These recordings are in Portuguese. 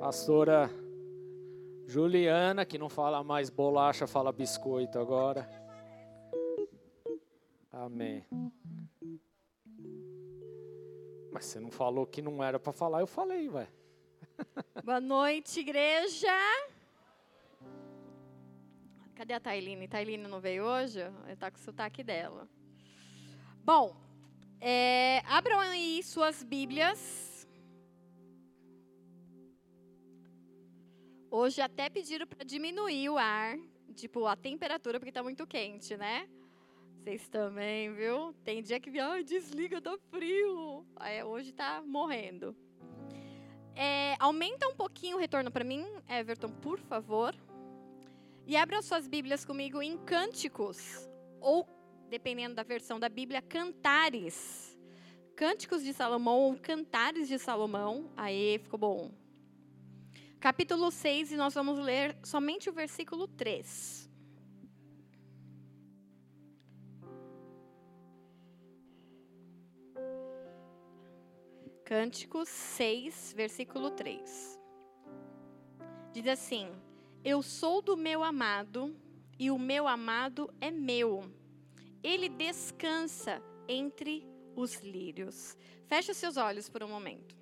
Pastora Juliana, que não fala mais bolacha, fala biscoito agora. Amém. Mas você não falou que não era para falar, eu falei, vai. Boa noite, igreja. Cadê a Tailine? Tailine não veio hoje? Está com o sotaque dela. Bom, é, abram aí suas Bíblias. Hoje até pediram para diminuir o ar, tipo, a temperatura, porque está muito quente, né? Vocês também, viu? Tem dia que ah, desliga, tá frio. Aí, hoje está morrendo. É, aumenta um pouquinho o retorno para mim, Everton, por favor. E abra suas Bíblias comigo em Cânticos, ou, dependendo da versão da Bíblia, Cantares. Cânticos de Salomão ou Cantares de Salomão. Aí, ficou bom. Capítulo 6, e nós vamos ler somente o versículo 3. Cânticos 6, versículo 3. Diz assim: Eu sou do meu amado, e o meu amado é meu. Ele descansa entre os lírios. Feche seus olhos por um momento.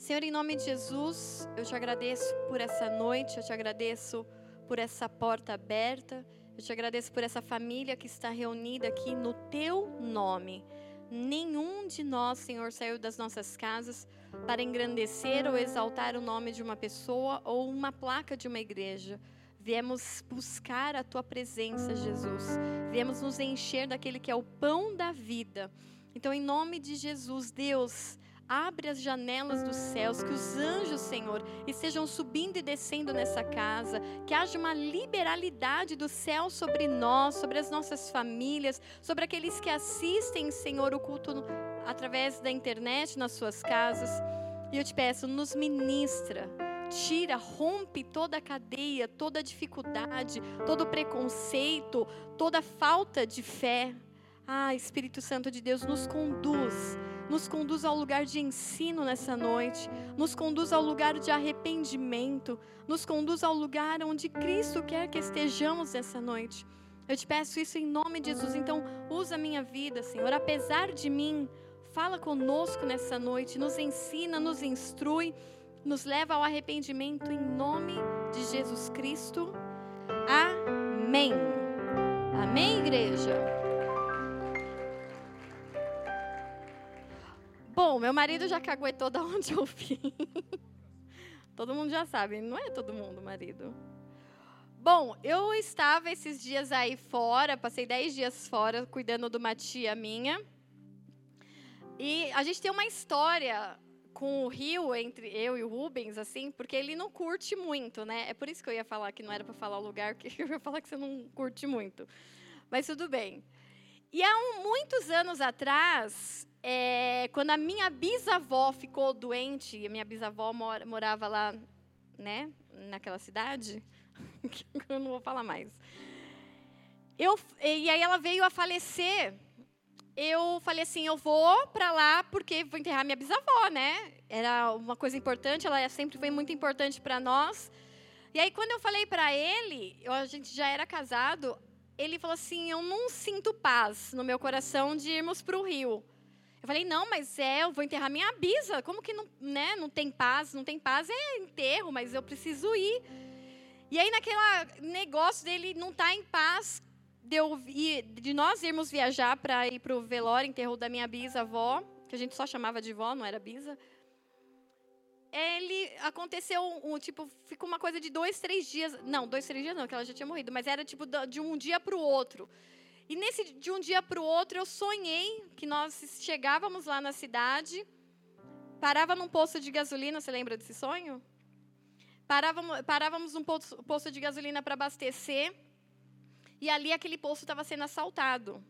Senhor, em nome de Jesus, eu te agradeço por essa noite, eu te agradeço por essa porta aberta, eu te agradeço por essa família que está reunida aqui no teu nome. Nenhum de nós, Senhor, saiu das nossas casas para engrandecer ou exaltar o nome de uma pessoa ou uma placa de uma igreja. Viemos buscar a tua presença, Jesus. Viemos nos encher daquele que é o pão da vida. Então, em nome de Jesus, Deus, Abre as janelas dos céus, que os anjos, Senhor, estejam subindo e descendo nessa casa, que haja uma liberalidade do céu sobre nós, sobre as nossas famílias, sobre aqueles que assistem, Senhor, o culto através da internet nas suas casas. E eu te peço, nos ministra, tira, rompe toda a cadeia, toda a dificuldade, todo o preconceito, toda a falta de fé. Ah, Espírito Santo de Deus, nos conduz nos conduz ao lugar de ensino nessa noite, nos conduz ao lugar de arrependimento, nos conduz ao lugar onde Cristo quer que estejamos nessa noite. Eu te peço isso em nome de Jesus. Então, usa a minha vida, Senhor, apesar de mim. Fala conosco nessa noite, nos ensina, nos instrui, nos leva ao arrependimento em nome de Jesus Cristo. Amém. Amém, igreja. Bom, meu marido já caguetou da onde eu vim. todo mundo já sabe, não é todo mundo, marido. Bom, eu estava esses dias aí fora, passei 10 dias fora cuidando de uma tia minha. E a gente tem uma história com o Rio, entre eu e o Rubens, assim, porque ele não curte muito, né? É por isso que eu ia falar que não era para falar o lugar, porque eu ia falar que você não curte muito. Mas tudo bem. E há um, muitos anos atrás, é, quando a minha bisavó ficou doente, a minha bisavó mora, morava lá, né, naquela cidade, que eu não vou falar mais. Eu, e aí ela veio a falecer. Eu falei assim, eu vou para lá porque vou enterrar minha bisavó, né? Era uma coisa importante, ela sempre foi muito importante para nós. E aí quando eu falei para ele, eu, a gente já era casado, ele falou assim, eu não sinto paz no meu coração de irmos para o Rio. Eu falei, não, mas é, eu vou enterrar minha bisa. Como que não, né, não tem paz? Não tem paz é enterro, mas eu preciso ir. E aí, naquele negócio dele não estar tá em paz, de, eu de nós irmos viajar para ir para o velório, enterro da minha bisavó, que a gente só chamava de vó, não era bisa. Ele aconteceu um, tipo, ficou uma coisa de dois, três dias. Não, dois, três dias não, que ela já tinha morrido, mas era tipo de um dia para o outro. E nesse de um dia para o outro eu sonhei que nós chegávamos lá na cidade, parava num posto de gasolina, você lembra desse sonho? Parávamos, parávamos num posto, posto de gasolina para abastecer, e ali aquele posto estava sendo assaltado.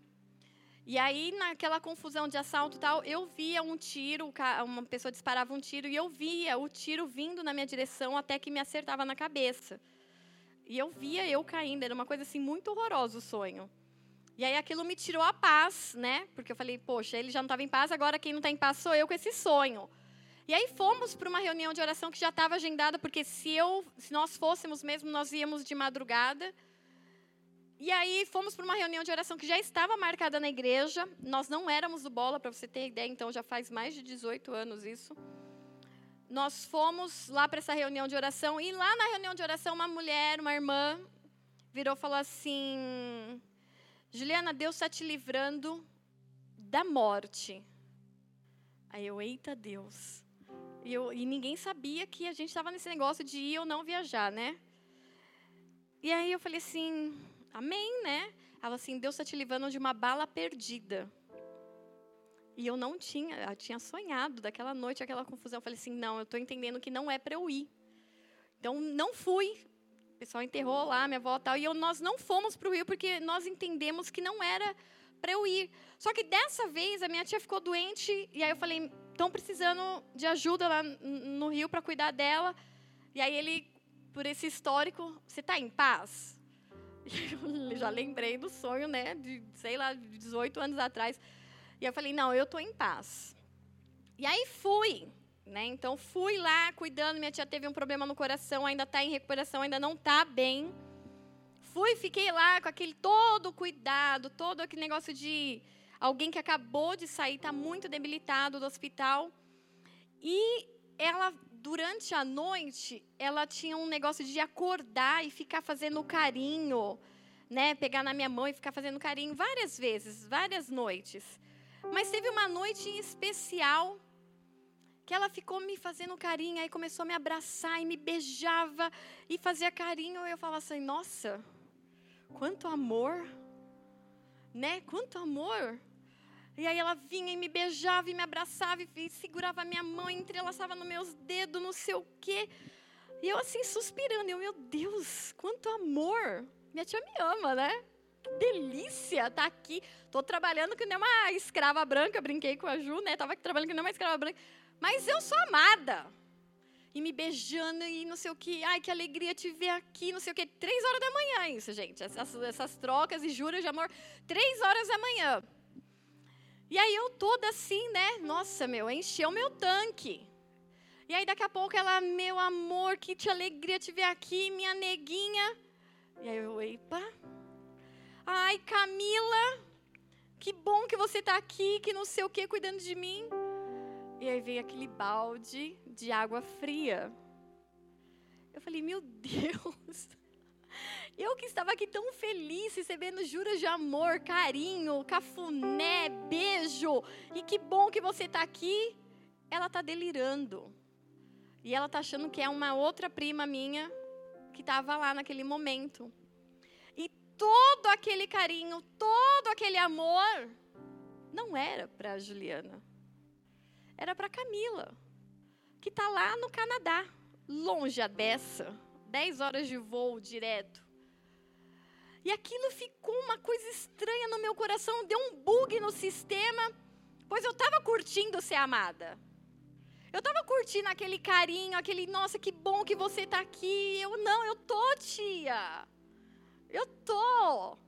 E aí, naquela confusão de assalto e tal, eu via um tiro, uma pessoa disparava um tiro, e eu via o tiro vindo na minha direção até que me acertava na cabeça. E eu via eu caindo, era uma coisa assim muito horrorosa o sonho. E aí aquilo me tirou a paz, né? Porque eu falei, poxa, ele já não estava em paz, agora quem não está em paz sou eu com esse sonho. E aí fomos para uma reunião de oração que já estava agendada, porque se eu, se nós fôssemos mesmo, nós íamos de madrugada. E aí fomos para uma reunião de oração que já estava marcada na igreja. Nós não éramos do Bola, para você ter ideia, então já faz mais de 18 anos isso. Nós fomos lá para essa reunião de oração e lá na reunião de oração uma mulher, uma irmã, virou e falou assim: Juliana, Deus está te livrando da morte. Aí eu, eita Deus. E, eu, e ninguém sabia que a gente estava nesse negócio de ir ou não viajar, né? E aí eu falei assim, amém, né? Ela assim, Deus está te livrando de uma bala perdida. E eu não tinha, eu tinha sonhado daquela noite, aquela confusão. Eu falei assim, não, eu estou entendendo que não é para eu ir. Então, não fui. Pessoal enterrou lá, minha avó tal. E eu, nós não fomos para o Rio porque nós entendemos que não era para eu ir. Só que dessa vez a minha tia ficou doente e aí eu falei, estão precisando de ajuda lá no Rio para cuidar dela. E aí ele, por esse histórico, você está em paz? Eu já lembrei do sonho, né, de, sei lá, 18 anos atrás. E eu falei, não, eu estou em paz. E aí fui, né? Então fui lá cuidando. Minha tia teve um problema no coração, ainda está em recuperação, ainda não está bem. Fui, fiquei lá com aquele todo cuidado, todo aquele negócio de alguém que acabou de sair, está muito debilitado do hospital. E ela, durante a noite, ela tinha um negócio de acordar e ficar fazendo carinho, né? Pegar na minha mão e ficar fazendo carinho várias vezes, várias noites. Mas teve uma noite em especial que ela ficou me fazendo carinho, aí começou a me abraçar e me beijava e fazia carinho. Eu falava assim: nossa, quanto amor, né? Quanto amor. E aí ela vinha e me beijava e me abraçava e segurava a minha mão, entrelaçava nos meus dedos, não sei o quê. E eu assim suspirando, eu, meu Deus, quanto amor. Minha tia me ama, né? Que delícia tá aqui. Estou trabalhando que nem uma escrava branca, brinquei com a Ju, né? Estava trabalhando que nem uma escrava branca. Mas eu sou amada e me beijando e não sei o que. Ai, que alegria te ver aqui, não sei o que. Três horas da manhã, isso, gente. Essas, essas trocas e juras de amor. Três horas da manhã. E aí eu toda assim, né? Nossa, meu, encheu meu tanque. E aí daqui a pouco ela, meu amor, que te alegria te ver aqui, minha neguinha. E aí eu, epa. Ai, Camila, que bom que você está aqui, que não sei o que, cuidando de mim. E aí veio aquele balde de água fria. Eu falei, meu Deus. Eu que estava aqui tão feliz, recebendo juras de amor, carinho, cafuné, beijo. E que bom que você está aqui. Ela está delirando. E ela está achando que é uma outra prima minha que estava lá naquele momento. E todo aquele carinho, todo aquele amor, não era para a Juliana era para Camila, que está lá no Canadá, longe a dessa, 10 horas de voo direto. E aquilo ficou uma coisa estranha no meu coração, deu um bug no sistema, pois eu estava curtindo ser amada. Eu estava curtindo aquele carinho, aquele, nossa, que bom que você está aqui. Eu, não, eu tô, tia. Eu tô.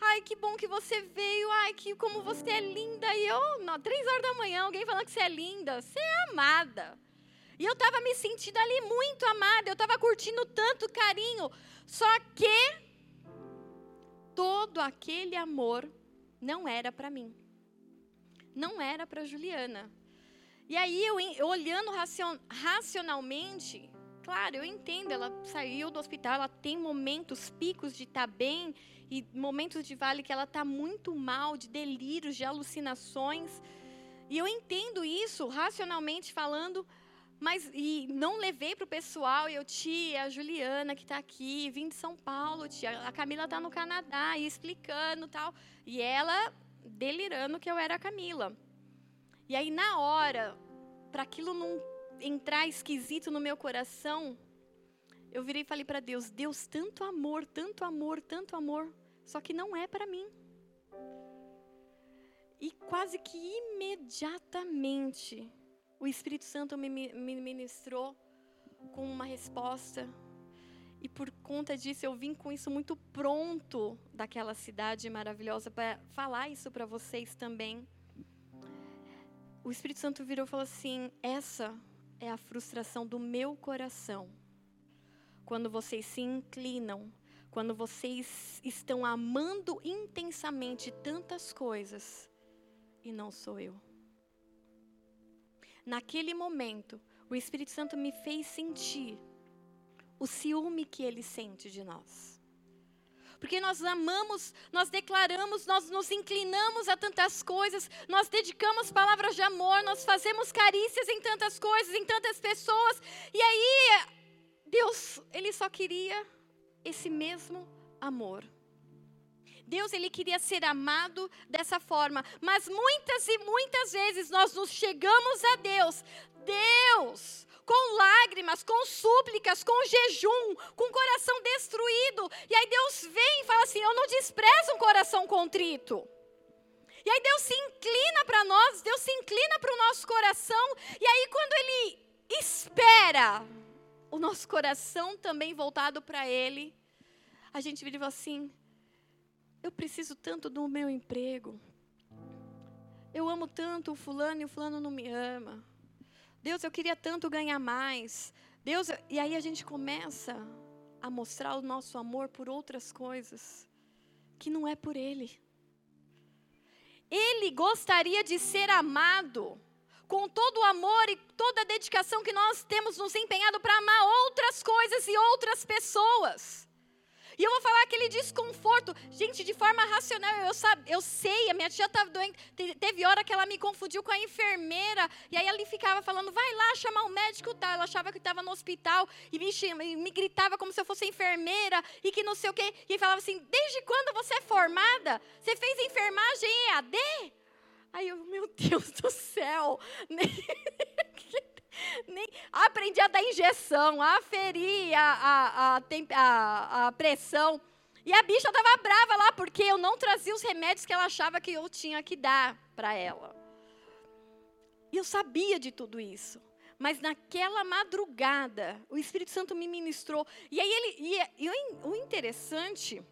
Ai, que bom que você veio. Ai, que como você é linda. E eu, não, três horas da manhã, alguém falando que você é linda. Você é amada. E eu estava me sentindo ali muito amada. Eu estava curtindo tanto carinho. Só que todo aquele amor não era para mim. Não era para Juliana. E aí eu, olhando racionalmente, claro, eu entendo, ela saiu do hospital, ela tem momentos, picos de estar tá bem e momentos de vale que ela está muito mal, de delírios, de alucinações. E eu entendo isso racionalmente falando, mas e não levei para o pessoal. E eu, tia, a Juliana que está aqui, vim de São Paulo, tia, a Camila está no Canadá, e explicando tal. E ela delirando que eu era a Camila. E aí, na hora, para aquilo não entrar esquisito no meu coração, eu virei e falei para Deus: Deus, tanto amor, tanto amor, tanto amor. Só que não é para mim. E quase que imediatamente o Espírito Santo me, ministrou com uma resposta. E por conta disso eu vim com isso muito pronto daquela cidade maravilhosa para falar isso para vocês também. O Espírito Santo virou e falou assim: essa é a frustração do meu coração. Quando vocês se inclinam, quando vocês estão amando intensamente tantas coisas e não sou eu. Naquele momento, o Espírito Santo me fez sentir o ciúme que ele sente de nós. Porque nós amamos, nós declaramos, nós nos inclinamos a tantas coisas, nós dedicamos palavras de amor, nós fazemos carícias em tantas coisas, em tantas pessoas. E aí, Deus, Ele só queria esse mesmo amor. Deus ele queria ser amado dessa forma, mas muitas e muitas vezes nós nos chegamos a Deus, Deus, com lágrimas, com súplicas, com jejum, com coração destruído. E aí Deus vem e fala assim: Eu não desprezo um coração contrito. E aí Deus se inclina para nós, Deus se inclina para o nosso coração. E aí quando Ele espera o nosso coração também voltado para Ele, a gente vira assim: Eu preciso tanto do meu emprego. Eu amo tanto o fulano e o fulano não me ama. Deus, eu queria tanto ganhar mais. Deus, e aí a gente começa a mostrar o nosso amor por outras coisas que não é por ele. Ele gostaria de ser amado com todo o amor e toda a dedicação que nós temos nos empenhado para amar outras coisas e outras pessoas. E eu vou falar aquele desconforto. Gente, de forma racional, eu, sabe, eu sei, a minha tia estava doente. Teve hora que ela me confundiu com a enfermeira. E aí ela ficava falando, vai lá chamar o um médico tal. Ela achava que estava no hospital e me, me gritava como se eu fosse enfermeira e que não sei o quê. E falava assim: desde quando você é formada? Você fez enfermagem em EAD? Aí eu, meu Deus do céu. Nem, aprendi a dar injeção, a aferir a, a, a, a, a pressão. E a bicha estava brava lá, porque eu não trazia os remédios que ela achava que eu tinha que dar para ela. E eu sabia de tudo isso. Mas naquela madrugada, o Espírito Santo me ministrou. E aí ele. E, e o interessante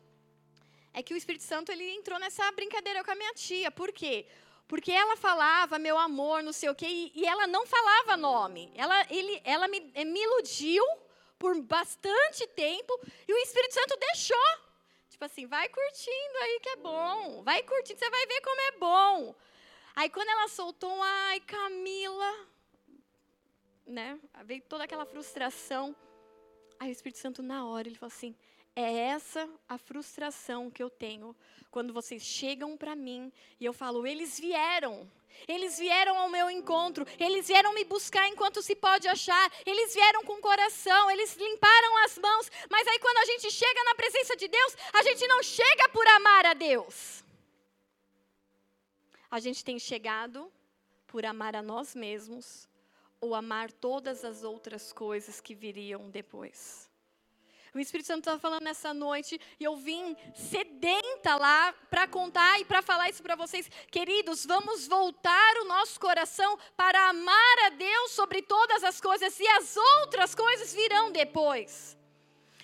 é que o Espírito Santo ele entrou nessa brincadeira com a minha tia. Por quê? Porque ela falava, meu amor, não sei o quê, e, ela não falava nome. Ela, ele, ela me, eh, me iludiu por bastante tempo e o Espírito Santo deixou. Tipo assim, vai curtindo aí que é bom. Vai curtindo, você vai ver como é bom. Aí quando ela soltou, ai, Camila, né? Veio toda aquela frustração. Aí o Espírito Santo, na hora, ele falou assim: é essa a frustração que eu tenho quando vocês chegam para mim e eu falo, eles vieram. Eles vieram ao meu encontro, eles vieram me buscar enquanto se pode achar, eles vieram com coração, eles limparam as mãos, mas aí quando a gente chega na presença de Deus, a gente não chega por amar a Deus. A gente tem chegado por amar a nós mesmos ou amar todas as outras coisas que viriam depois. O Espírito Santo estava falando nessa noite e eu vim sedenta lá para contar e para falar isso para vocês. Queridos, vamos voltar o nosso coração para amar a Deus sobre todas as coisas e as outras coisas virão depois.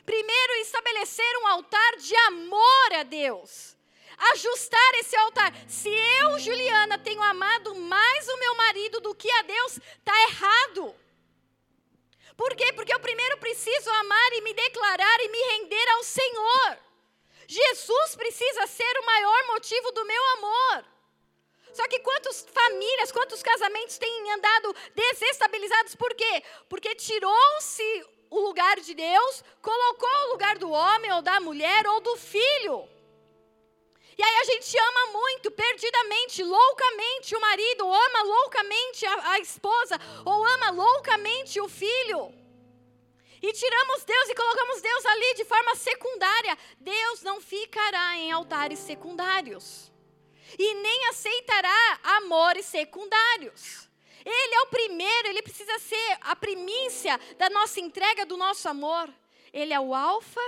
Primeiro, estabelecer um altar de amor a Deus. Ajustar esse altar. Se eu, Juliana, tenho amado mais o meu marido do que a Deus, está errado. Por quê? Porque eu primeiro preciso amar e me declarar e me render ao Senhor. Jesus precisa ser o maior motivo do meu amor. Só que quantas famílias, quantos casamentos têm andado desestabilizados? Por quê? Porque tirou-se o lugar de Deus, colocou o lugar do homem ou da mulher ou do filho. E aí a gente ama muito, perdidamente, loucamente o marido, ou ama loucamente a, a esposa, ou ama loucamente o filho. E tiramos Deus e colocamos Deus ali de forma secundária. Deus não ficará em altares secundários. E nem aceitará amores secundários. Ele é o primeiro, ele precisa ser a primícia da nossa entrega, do nosso amor. Ele é o Alfa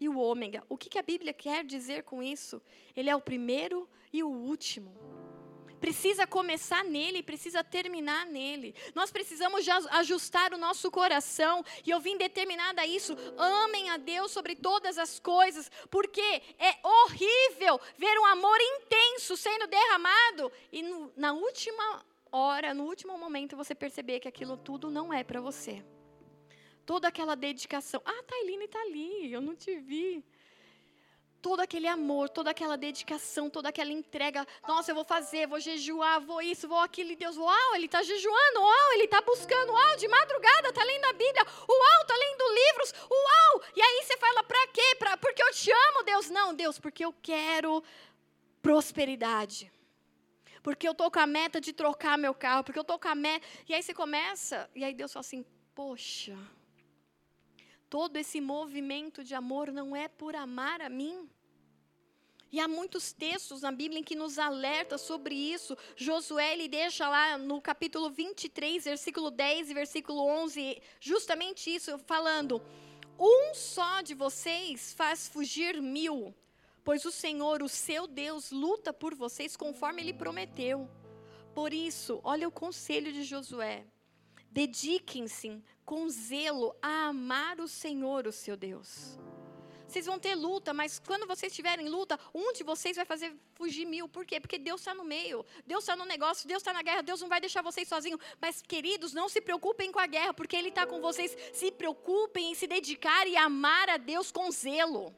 e o ômega. O que, a Bíblia quer dizer com isso? Ele é o primeiro e o último. Precisa começar nele, precisa terminar nele. Nós precisamos ajustar o nosso coração. E eu vim determinada a isso. Amem a Deus sobre todas as coisas. Porque é horrível ver um amor intenso sendo derramado e no, na última hora, no último momento, você perceber que aquilo tudo não é para você. Toda aquela dedicação. Ah, Tailine está ali, eu não te vi todo aquele amor, toda aquela dedicação, toda aquela entrega. Nossa, eu vou fazer, vou jejuar, vou isso, vou aquilo. Deus, uau, ele está jejuando, uau, ele está buscando, uau, de madrugada está lendo a Bíblia, uau, está lendo livros, uau. E aí você fala, para quê? Pra, porque eu te amo, Deus. Não, Deus, porque eu quero prosperidade. Porque eu estou com a meta de trocar meu carro, porque eu estou com a meta. E aí você começa, e aí Deus fala assim, poxa todo esse movimento de amor não é por amar a mim? E há muitos textos na Bíblia em que nos alerta sobre isso. Josué ele deixa lá no capítulo 23, versículo 10 e versículo 11, justamente isso, falando: Um só de vocês faz fugir mil, pois o Senhor, o seu Deus, luta por vocês conforme ele prometeu. Por isso, olha o conselho de Josué: dediquem-se com zelo a amar o Senhor, o seu Deus. Vocês vão ter luta, mas quando vocês estiverem luta, um de vocês vai fazer fugir mil. Por quê? Porque Deus está no meio, Deus está no negócio, Deus está na guerra, Deus não vai deixar vocês sozinhos. Mas, queridos, não se preocupem com a guerra, porque Ele está com vocês. Se preocupem em se dedicar e amar a Deus com zelo.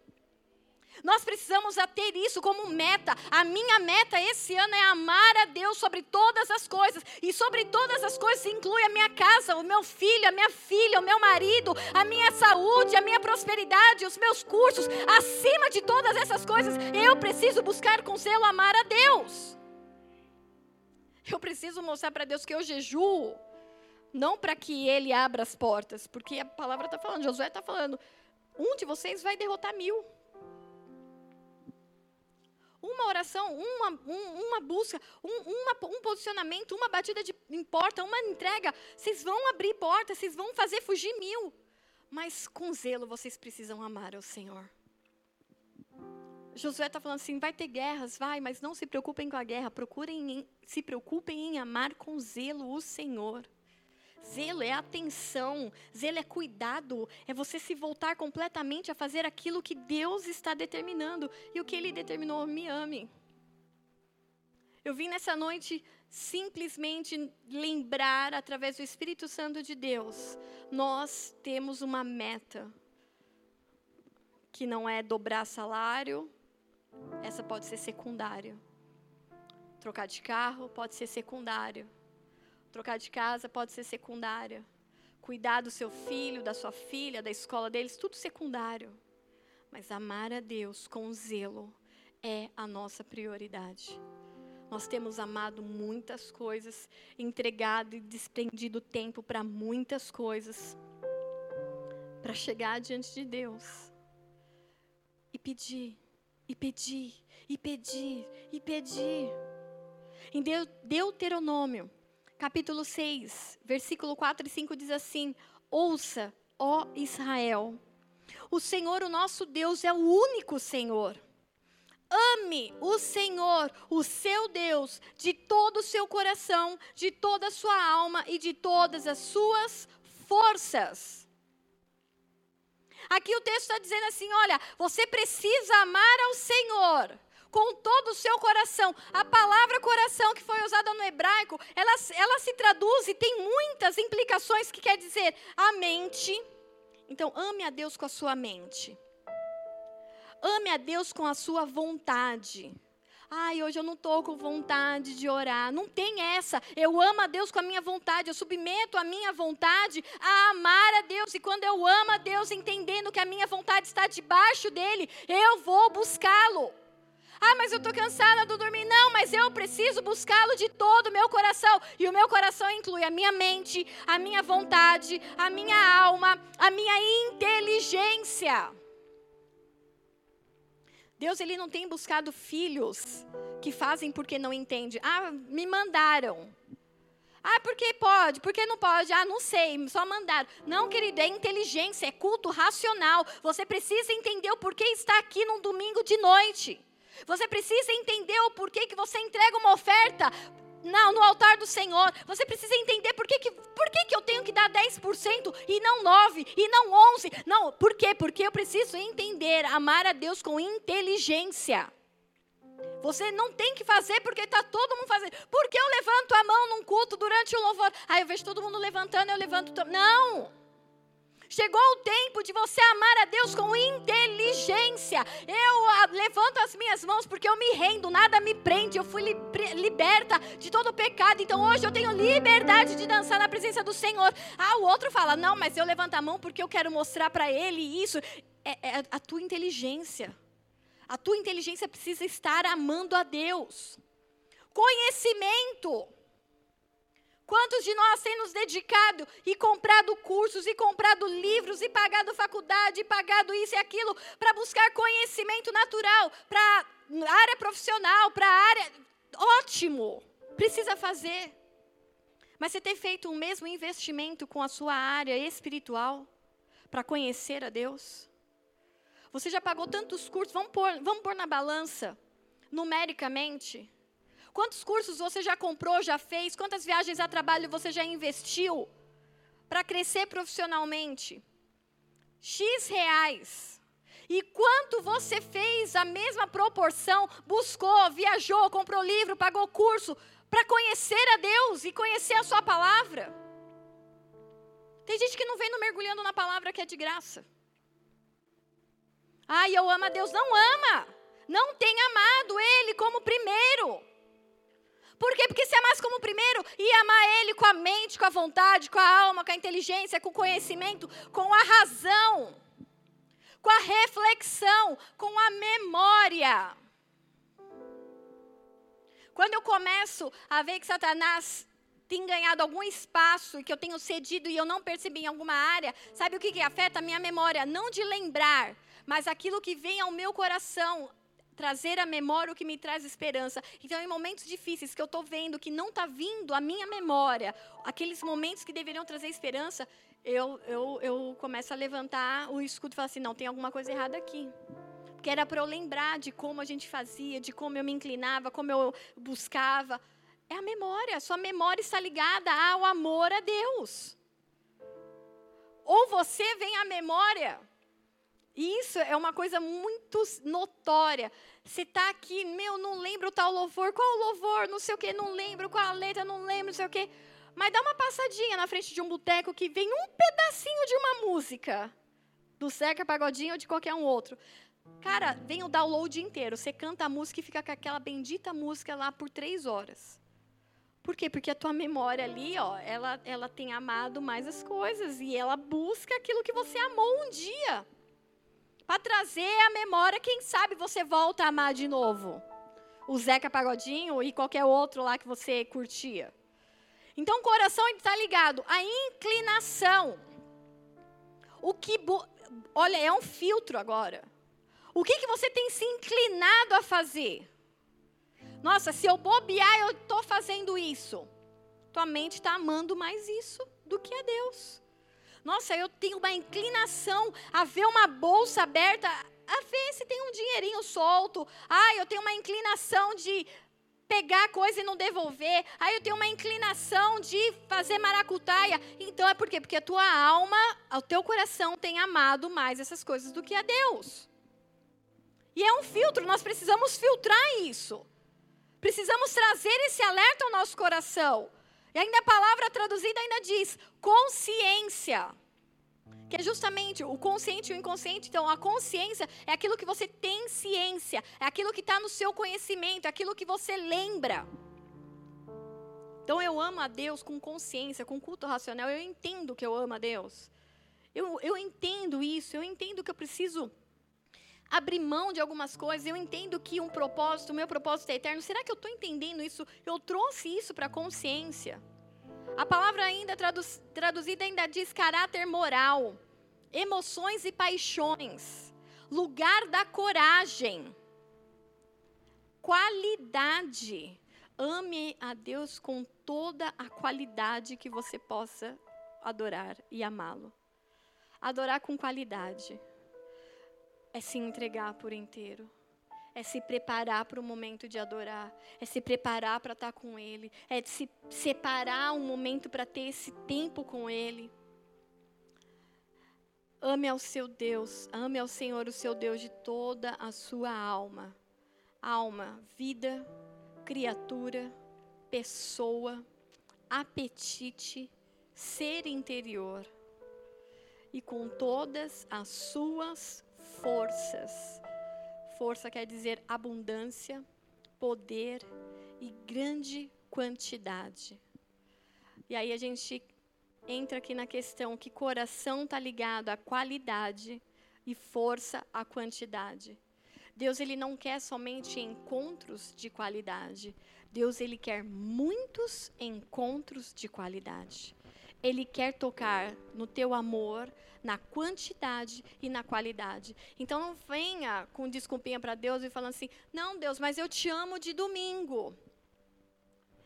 Nós precisamos ter isso como meta. A minha meta esse ano é amar a Deus sobre todas as coisas. E sobre todas as coisas inclui a minha casa, o meu filho, a minha filha, o meu marido, a minha saúde, a minha prosperidade, os meus cursos. Acima de todas essas coisas, eu preciso buscar com zelo amar a Deus. Eu preciso mostrar para Deus que eu jejuo. Não para que Ele abra as portas, porque a palavra está falando, Josué está falando, um de vocês vai derrotar mil. Uma oração, uma, um, uma busca, um, uma, um posicionamento, uma batida de em porta, uma entrega. Vocês vão abrir portas, vocês vão fazer fugir mil. Mas com zelo vocês precisam amar ao Senhor. Josué está falando assim: vai ter guerras, vai, mas não se preocupem com a guerra, procurem em, se preocupem em amar com zelo o Senhor. Zelo é atenção, zelo é cuidado, é você se voltar completamente a fazer aquilo que Deus está determinando. E o que Ele determinou, me ame. Eu vim nessa noite simplesmente lembrar, através do Espírito Santo de Deus, nós temos uma meta, que não é dobrar salário, essa pode ser secundário. Trocar de carro pode ser secundário Trocar de casa pode ser secundária. Cuidar do seu filho, da sua filha, da escola deles, tudo secundário. Mas amar a Deus com zelo é a nossa prioridade. Nós temos amado muitas coisas, entregado e desprendido tempo para muitas coisas, para chegar diante de Deus e pedir, e pedir, e pedir, e pedir. Em Deuteronômio capítulo 6, versículo 4 e 5 diz assim: Ouça, ó Israel, o Senhor, o nosso Deus, é o único Senhor. Ame o Senhor, o seu Deus, de todo o seu coração, de toda a sua alma e de todas as suas forças. Aqui o texto está dizendo assim: olha, você precisa amar ao Senhor com todo o seu coração. A palavra coração que foi usada no hebraico, ela, ela se traduz e tem muitas implicações que quer dizer a mente. Então, ame a Deus com a sua mente. Ame a Deus com a sua vontade. Ai, hoje eu não estou com vontade de orar. Não tem essa. Eu amo a Deus com a minha vontade. Eu submeto a minha vontade a amar a Deus. E quando eu amo a Deus, entendendo que a minha vontade está debaixo dele, eu vou buscá-lo. Ah, mas eu estou cansada do dormir. Não, mas eu preciso buscá-lo de todo o meu coração. E o meu coração inclui a minha mente, a minha vontade, a minha alma, a minha inteligência. Deus ele não tem buscado filhos que fazem porque não entendem. Ah, me mandaram. Ah, porque pode? Por que não pode? Ah, não sei, só mandaram. Não, querido, é inteligência, é culto racional. Você precisa entender o porquê está aqui num domingo de noite. Você precisa entender o porquê que você entrega uma oferta não, no altar do Senhor. Você precisa entender por que, que, por que, que eu tenho que dar 10% e não 9% e não 11%. Não, por quê? Porque eu preciso entender, amar a Deus com inteligência. Você não tem que fazer porque está todo mundo fazendo. Porque eu levanto a mão num culto durante o louvor. Aí eu vejo todo mundo levantando, eu levanto. Não! Chegou o tempo de você amar a Deus com inteligência. Eu ah, levanto as minhas mãos porque eu me rendo, nada me prende. Eu fui liberta de todo o pecado. Então hoje eu tenho liberdade de dançar na presença do Senhor. Ah, o outro fala: Não, mas eu levanto a mão porque eu quero mostrar para ele isso. É, é a tua inteligência. A tua inteligência precisa estar amando a Deus. Conhecimento. Quantos de nós têm nos dedicado e comprado cursos, e comprado livros, e pagado faculdade, e pagado isso e aquilo, para buscar conhecimento natural, para área profissional, para área. Ótimo! Precisa fazer. Mas você tem feito o mesmo investimento com a sua área espiritual para conhecer a Deus? Você já pagou tantos cursos, vamos pôr, vamos pôr na balança, numericamente. Quantos cursos você já comprou, já fez? Quantas viagens a trabalho você já investiu para crescer profissionalmente? X reais. E quanto você fez a mesma proporção, buscou, viajou, comprou livro, pagou curso para conhecer a Deus e conhecer a sua palavra? Tem gente que não vem no mergulhando na palavra que é de graça. Ai, eu amo a Deus. Não ama. Não tem amado Ele como primeiro. Por quê? Porque se amasse como primeiro, ia amar Ele com a mente, com a vontade, com a alma, com a inteligência, com o conhecimento, com a razão, com a reflexão, com a memória. Quando eu começo a ver que Satanás tem ganhado algum espaço e que eu tenho cedido e eu não percebi em alguma área, sabe o que, que afeta a minha memória? Não de lembrar, mas aquilo que vem ao meu coração, trazer à memória o que me traz esperança. Então, em momentos difíceis que eu estou vendo que não está vindo à minha memória, aqueles momentos que deveriam trazer esperança, eu, eu, eu começo a levantar o escudo e falar assim: não, tem alguma coisa errada aqui. Porque era para eu lembrar de como a gente fazia, de como eu me inclinava, como eu buscava. É a memória, sua memória está ligada ao amor a Deus. Ou você vem à memória isso é uma coisa muito notória. Você está aqui, meu, não lembro tal louvor, qual louvor, não sei o que, não lembro qual a letra, não lembro, não sei o que. Mas dá uma passadinha na frente de um boteco que vem um pedacinho de uma música, do Zeca Pagodinho ou de qualquer um outro. Cara, vem o download inteiro. Você canta a música e fica com aquela bendita música lá por três horas. Por quê? Porque a tua memória ali, ó, ela, ela tem amado mais as coisas e ela busca aquilo que você amou um dia para trazer a memória, quem sabe você volta a amar de novo. O Zeca Pagodinho e qualquer outro lá que você curtia. Então o coração está ligado à inclinação. O que olha, é um filtro agora. O que, que você tem se inclinado a fazer? Nossa, se eu bobear, eu estou fazendo isso. Tua mente está amando mais isso do que a Deus. Nossa, eu tenho uma inclinação a ver uma bolsa aberta, a ver se tem um dinheirinho solto. Ah, eu tenho uma inclinação de pegar coisa e não devolver. Aí eu tenho uma inclinação de fazer maracutaia. Então é por quê? Porque a tua alma, o teu coração tem amado mais essas coisas do que a Deus. E é um filtro, nós precisamos filtrar isso. Precisamos trazer esse alerta ao nosso coração. E ainda a palavra traduzida ainda diz consciência. Que é justamente o consciente e o inconsciente. Então, a consciência é aquilo que você tem ciência, é aquilo que está no seu conhecimento, é aquilo que você lembra. Então, eu amo a Deus com consciência, com culto racional. Eu entendo que eu amo a Deus. Eu, eu entendo isso, eu entendo que eu preciso abrir mão de algumas coisas, eu entendo que um propósito, o meu propósito é eterno. Será que eu estou entendendo isso? Eu trouxe isso para a consciência. A palavra ainda traduz, traduzida ainda diz caráter moral, emoções e paixões, lugar da coragem, qualidade. Ame a Deus com toda a qualidade que você possa adorar e amá-lo. Adorar com qualidade é se entregar por inteiro. É se preparar para o momento de adorar. É se preparar para estar com Ele. É se separar um momento para ter esse tempo com Ele. Ame ao seu Deus. Ame ao Senhor, o seu Deus, de toda a sua alma. Alma, vida, criatura, pessoa, apetite, ser interior e com todas as suas forças. Força quer dizer abundância, poder e grande quantidade. E aí a gente entra aqui na questão que coração está ligado à qualidade e força à quantidade. Deus ele não quer somente encontros de qualidade. Deus ele quer muitos encontros de qualidade. Ele quer tocar no teu amor, na quantidade e na qualidade. Então não venha com desculpinha para Deus e falando assim: "Não, Deus, mas eu te amo de domingo".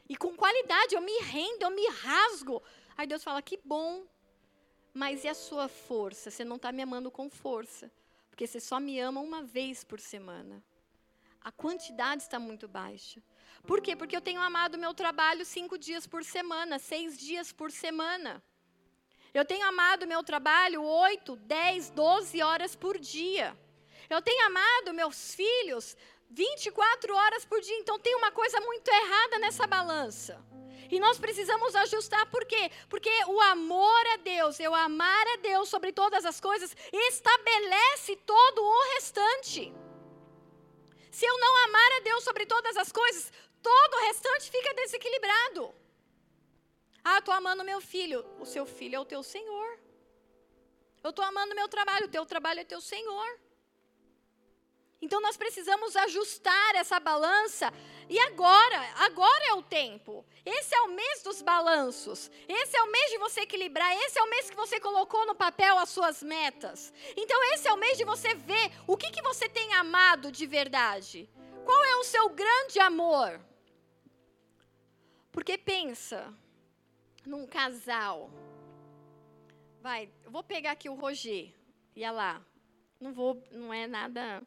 E com qualidade, eu me rendo, eu me rasgo. Aí Deus fala: "Que bom". Mas e a sua força? Você não está me amando com força, porque você só me ama uma vez por semana. A quantidade está muito baixa. Por quê? Porque eu tenho amado meu trabalho cinco dias por semana, seis dias por semana. Eu tenho amado meu trabalho oito, dez, doze horas por dia. Eu tenho amado meus filhos 24 horas por dia. Então tem uma coisa muito errada nessa balança. E nós precisamos ajustar, por quê? Porque o amor a Deus, eu amar a Deus sobre todas as coisas, estabelece todo o restante. Se eu não amar a Deus sobre todas as coisas, todo o restante fica desequilibrado. Ah, estou amando meu filho. O seu filho é o teu Senhor. Eu estou amando meu trabalho. O teu trabalho é teu Senhor. Então nós precisamos ajustar essa balança. E agora, agora é o tempo. Esse é o mês dos balanços. Esse é o mês de você equilibrar. Esse é o mês que você colocou no papel as suas metas. Então esse é o mês de você ver o que, que você tem amado de verdade. Qual é o seu grande amor? Porque pensa, num casal. Vai, vou pegar aqui o Roger. Ia lá. Não vou, não é nada.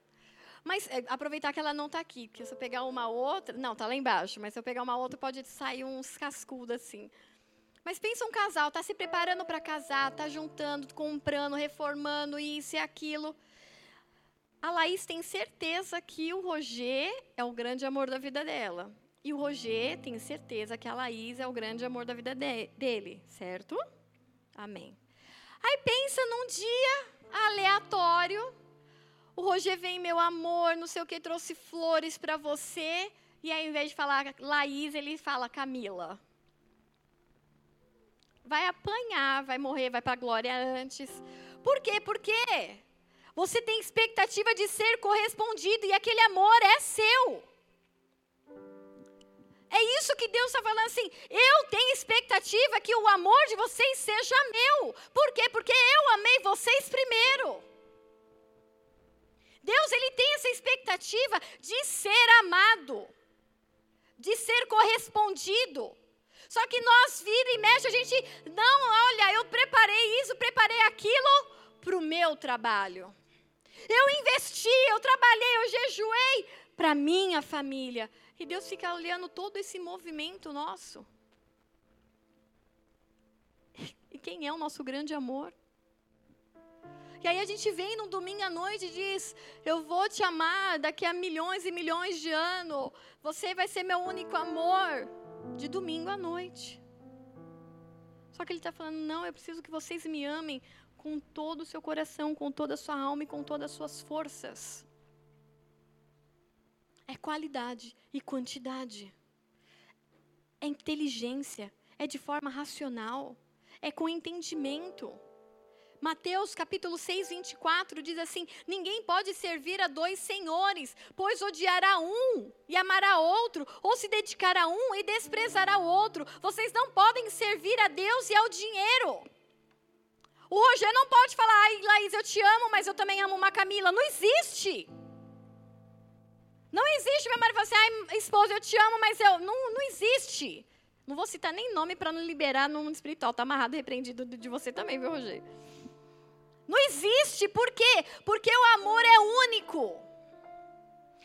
Mas é, aproveitar que ela não está aqui, porque se eu pegar uma outra, não, está lá embaixo, mas se eu pegar uma outra pode sair uns cascudos assim. Mas pensa um casal, está se preparando para casar, está juntando, comprando, reformando isso e aquilo. A Laís tem certeza que o Roger é o grande amor da vida dela. E o Roger tem certeza que a Laís é o grande amor da vida de, dele, certo? Amém. Aí pensa num dia aleatório, o Roger vem, meu amor, não sei o que, trouxe flores para você, e aí, ao invés de falar Laís, ele fala Camila. Vai apanhar, vai morrer, vai para a glória antes. Por quê? Porque você tem expectativa de ser correspondido e aquele amor é seu. É isso que Deus está falando assim. Eu tenho expectativa que o amor de vocês seja meu. Por quê? Porque eu amei vocês primeiro. Deus ele tem essa expectativa de ser amado, de ser correspondido. Só que nós, vira e mexe, a gente, não, olha, eu preparei isso, preparei aquilo para o meu trabalho. Eu investi, eu trabalhei, eu jejuei para minha família. E Deus fica olhando todo esse movimento nosso. E quem é o nosso grande amor? E aí a gente vem num domingo à noite e diz: Eu vou te amar daqui a milhões e milhões de anos. Você vai ser meu único amor. De domingo à noite. Só que ele está falando: Não, eu preciso que vocês me amem com todo o seu coração, com toda a sua alma e com todas as suas forças é qualidade e quantidade. É inteligência, é de forma racional, é com entendimento. Mateus capítulo 6, 24 diz assim: Ninguém pode servir a dois senhores, pois odiará um e amará outro, ou se dedicará a um e desprezará o outro. Vocês não podem servir a Deus e ao dinheiro. O Roger não pode falar, ai, Laís, eu te amo, mas eu também amo uma Camila. Não existe. Não existe meu marido falar assim, ai, esposa, eu te amo, mas eu. Não, não existe. Não vou citar nem nome para não liberar no mundo espiritual. Está amarrado e repreendido de você também, viu, Rogério? Não existe. Por quê? Porque o amor é único.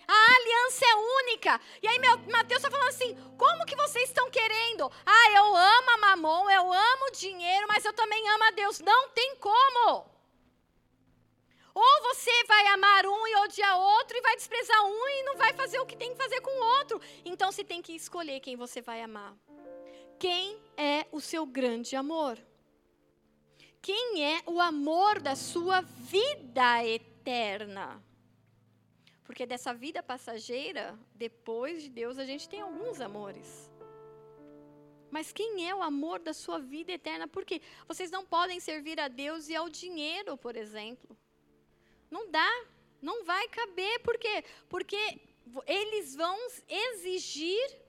A aliança é única. E aí meu, Mateus está falando assim: como que vocês estão querendo? Ah, eu amo a mamon, eu amo dinheiro, mas eu também amo a Deus. Não tem como. Ou você vai amar um e odiar outro, e vai desprezar um e não vai fazer o que tem que fazer com o outro. Então você tem que escolher quem você vai amar. Quem é o seu grande amor? Quem é o amor da sua vida eterna? Porque dessa vida passageira, depois de Deus, a gente tem alguns amores. Mas quem é o amor da sua vida eterna? Porque vocês não podem servir a Deus e ao dinheiro, por exemplo. Não dá, não vai caber. Por quê? Porque eles vão exigir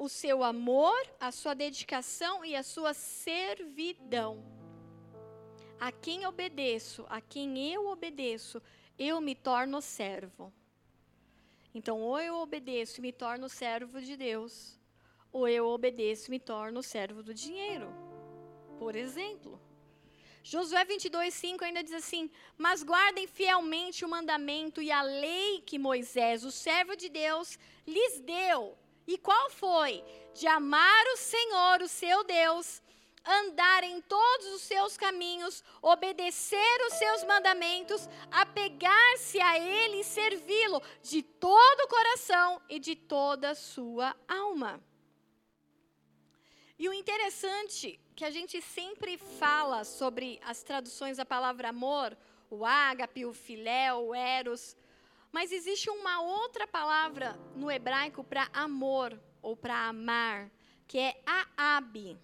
o seu amor, a sua dedicação e a sua servidão. A quem obedeço, a quem eu obedeço, eu me torno servo. Então, ou eu obedeço e me torno servo de Deus, ou eu obedeço e me torno servo do dinheiro. Por exemplo. Josué 22, 5 ainda diz assim: Mas guardem fielmente o mandamento e a lei que Moisés, o servo de Deus, lhes deu. E qual foi? De amar o Senhor, o seu Deus, andar em todos os seus caminhos, obedecer os seus mandamentos, apegar-se a Ele e servi-lo de todo o coração e de toda a sua alma. E o interessante que a gente sempre fala sobre as traduções da palavra amor, o ágape, o filé, o eros, mas existe uma outra palavra no hebraico para amor ou para amar, que é aabe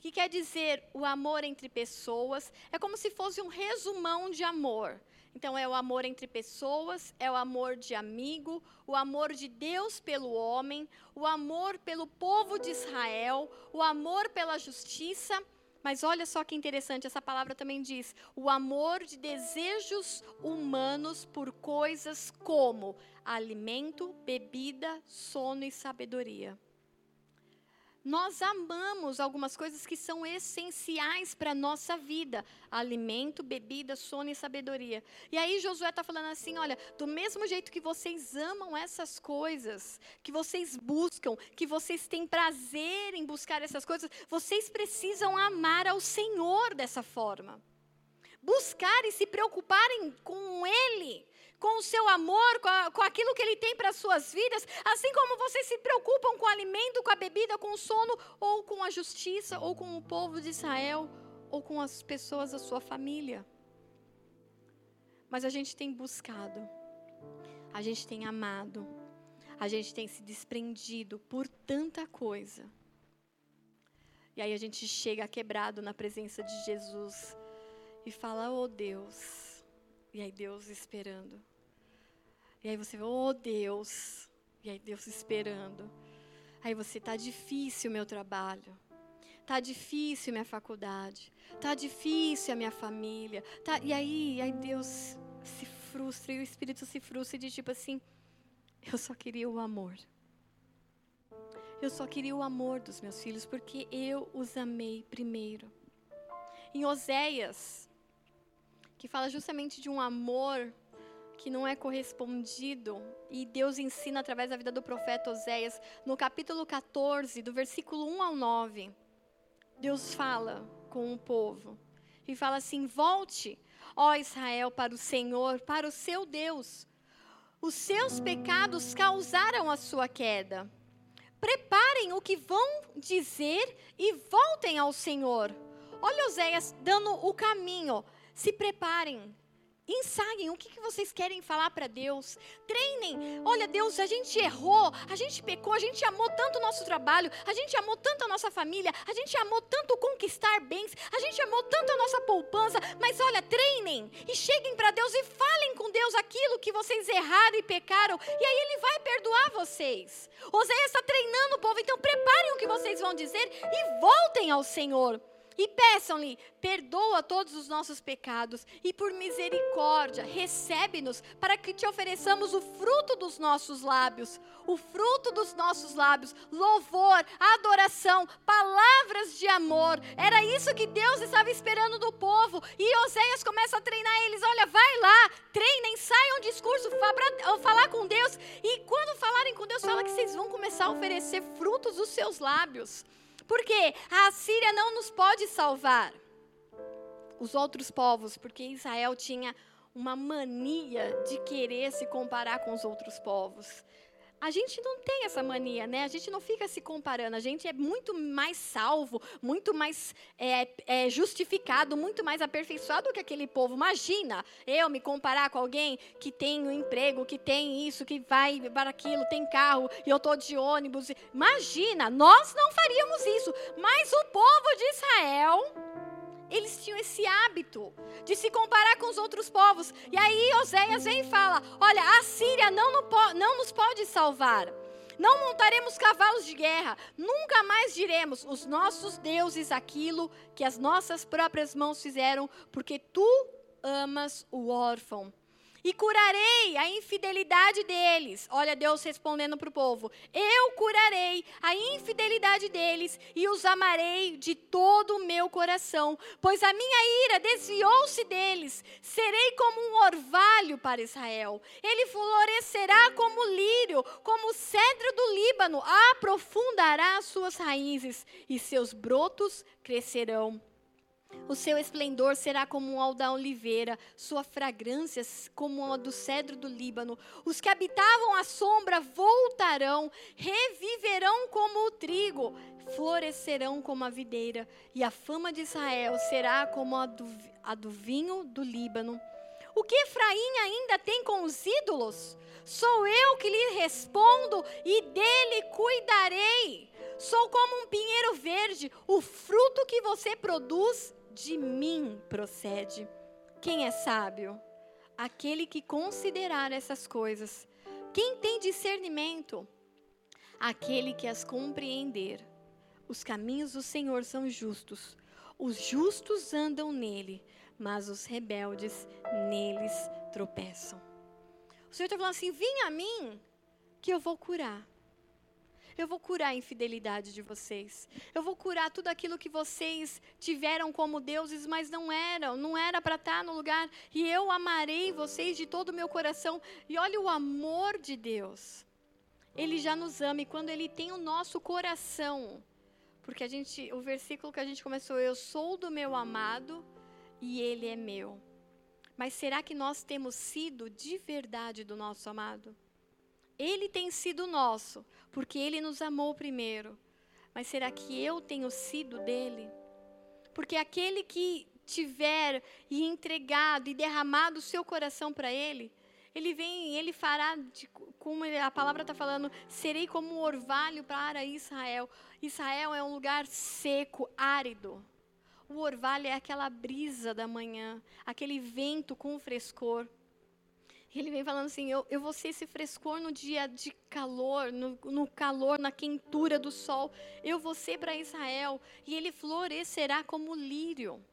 que quer dizer o amor entre pessoas. É como se fosse um resumão de amor. Então, é o amor entre pessoas, é o amor de amigo, o amor de Deus pelo homem, o amor pelo povo de Israel, o amor pela justiça. Mas olha só que interessante, essa palavra também diz: o amor de desejos humanos por coisas como alimento, bebida, sono e sabedoria. Nós amamos algumas coisas que são essenciais para a nossa vida: alimento, bebida, sono e sabedoria. E aí Josué está falando assim: olha, do mesmo jeito que vocês amam essas coisas, que vocês buscam, que vocês têm prazer em buscar essas coisas, vocês precisam amar ao Senhor dessa forma. Buscar e se preocuparem com Ele com o seu amor, com, a, com aquilo que Ele tem para as suas vidas, assim como vocês se preocupam com o alimento, com a bebida, com o sono, ou com a justiça, ou com o povo de Israel, ou com as pessoas da sua família. Mas a gente tem buscado, a gente tem amado, a gente tem se desprendido por tanta coisa. E aí a gente chega quebrado na presença de Jesus e fala: Oh Deus. E aí Deus esperando. E aí você oh Deus. E aí Deus esperando. Aí você, tá difícil o meu trabalho. Tá difícil minha faculdade. Tá difícil a minha família. Tá, e aí, aí Deus se frustra e o Espírito se frustra e diz tipo assim: Eu só queria o amor. Eu só queria o amor dos meus filhos porque eu os amei primeiro. Em Oséias, que fala justamente de um amor que não é correspondido, e Deus ensina através da vida do profeta Oséias, no capítulo 14, do versículo 1 ao 9. Deus fala com o povo e fala assim: Volte, ó Israel, para o Senhor, para o seu Deus. Os seus pecados causaram a sua queda. Preparem o que vão dizer e voltem ao Senhor. Olha Oséias dando o caminho. Se preparem, Ensaiem o que, que vocês querem falar para Deus. Treinem. Olha, Deus, a gente errou, a gente pecou, a gente amou tanto o nosso trabalho, a gente amou tanto a nossa família, a gente amou tanto conquistar bens, a gente amou tanto a nossa poupança. Mas olha, treinem e cheguem para Deus e falem com Deus aquilo que vocês erraram e pecaram, e aí Ele vai perdoar vocês. Oséias está treinando o povo, então preparem o que vocês vão dizer e voltem ao Senhor. E peçam-lhe: perdoa todos os nossos pecados e por misericórdia recebe-nos para que te ofereçamos o fruto dos nossos lábios, o fruto dos nossos lábios, louvor, adoração, palavras de amor. Era isso que Deus estava esperando do povo. E Oséias começa a treinar eles: olha, vai lá, treinem, ensaiam um discurso, falar com Deus. E quando falarem com Deus, fala que vocês vão começar a oferecer frutos dos seus lábios. Porque a Assíria não nos pode salvar. Os outros povos, porque Israel tinha uma mania de querer se comparar com os outros povos. A gente não tem essa mania, né? A gente não fica se comparando. A gente é muito mais salvo, muito mais é, é, justificado, muito mais aperfeiçoado que aquele povo. Imagina eu me comparar com alguém que tem um emprego, que tem isso, que vai para aquilo, tem carro e eu estou de ônibus. Imagina, nós não faríamos isso. Mas o povo de Israel eles tinham esse hábito de se comparar com os outros povos. E aí Oséias vem e fala: Olha, a Síria não, não nos pode salvar. Não montaremos cavalos de guerra. Nunca mais diremos os nossos deuses aquilo que as nossas próprias mãos fizeram, porque tu amas o órfão e curarei a infidelidade deles. Olha, Deus respondendo para o povo: Eu curarei a infidelidade deles e os amarei de todo o meu coração, pois a minha ira desviou-se deles. Serei como um orvalho para Israel. Ele florescerá como lírio, como o cedro do Líbano, aprofundará suas raízes e seus brotos crescerão. O seu esplendor será como o da oliveira, sua fragrância como a do cedro do Líbano. Os que habitavam a sombra voltarão, reviverão como o trigo, florescerão como a videira, e a fama de Israel será como a do, a do vinho do Líbano. O que Efraim ainda tem com os ídolos? Sou eu que lhe respondo e dele cuidarei. Sou como um pinheiro verde, o fruto que você produz de mim procede. Quem é sábio? Aquele que considerar essas coisas. Quem tem discernimento? Aquele que as compreender. Os caminhos do Senhor são justos. Os justos andam nele, mas os rebeldes neles tropeçam. O Senhor está falando assim: vem a mim, que eu vou curar. Eu vou curar a infidelidade de vocês. Eu vou curar tudo aquilo que vocês tiveram como deuses, mas não eram, não era para estar no lugar. E eu amarei vocês de todo o meu coração. E olha o amor de Deus. Ele já nos ama e quando ele tem o nosso coração, porque a gente, o versículo que a gente começou, eu sou do meu amado e ele é meu. Mas será que nós temos sido de verdade do nosso amado? Ele tem sido nosso, porque ele nos amou primeiro. Mas será que eu tenho sido dele? Porque aquele que tiver e entregado e derramado o seu coração para ele, ele vem, ele fará, de, como a palavra está falando, serei como um orvalho para Israel. Israel é um lugar seco, árido. O orvalho é aquela brisa da manhã, aquele vento com frescor. Ele vem falando assim: eu, eu vou ser esse frescor no dia de calor, no, no calor, na quentura do sol. Eu vou ser para Israel. E ele florescerá como lírio.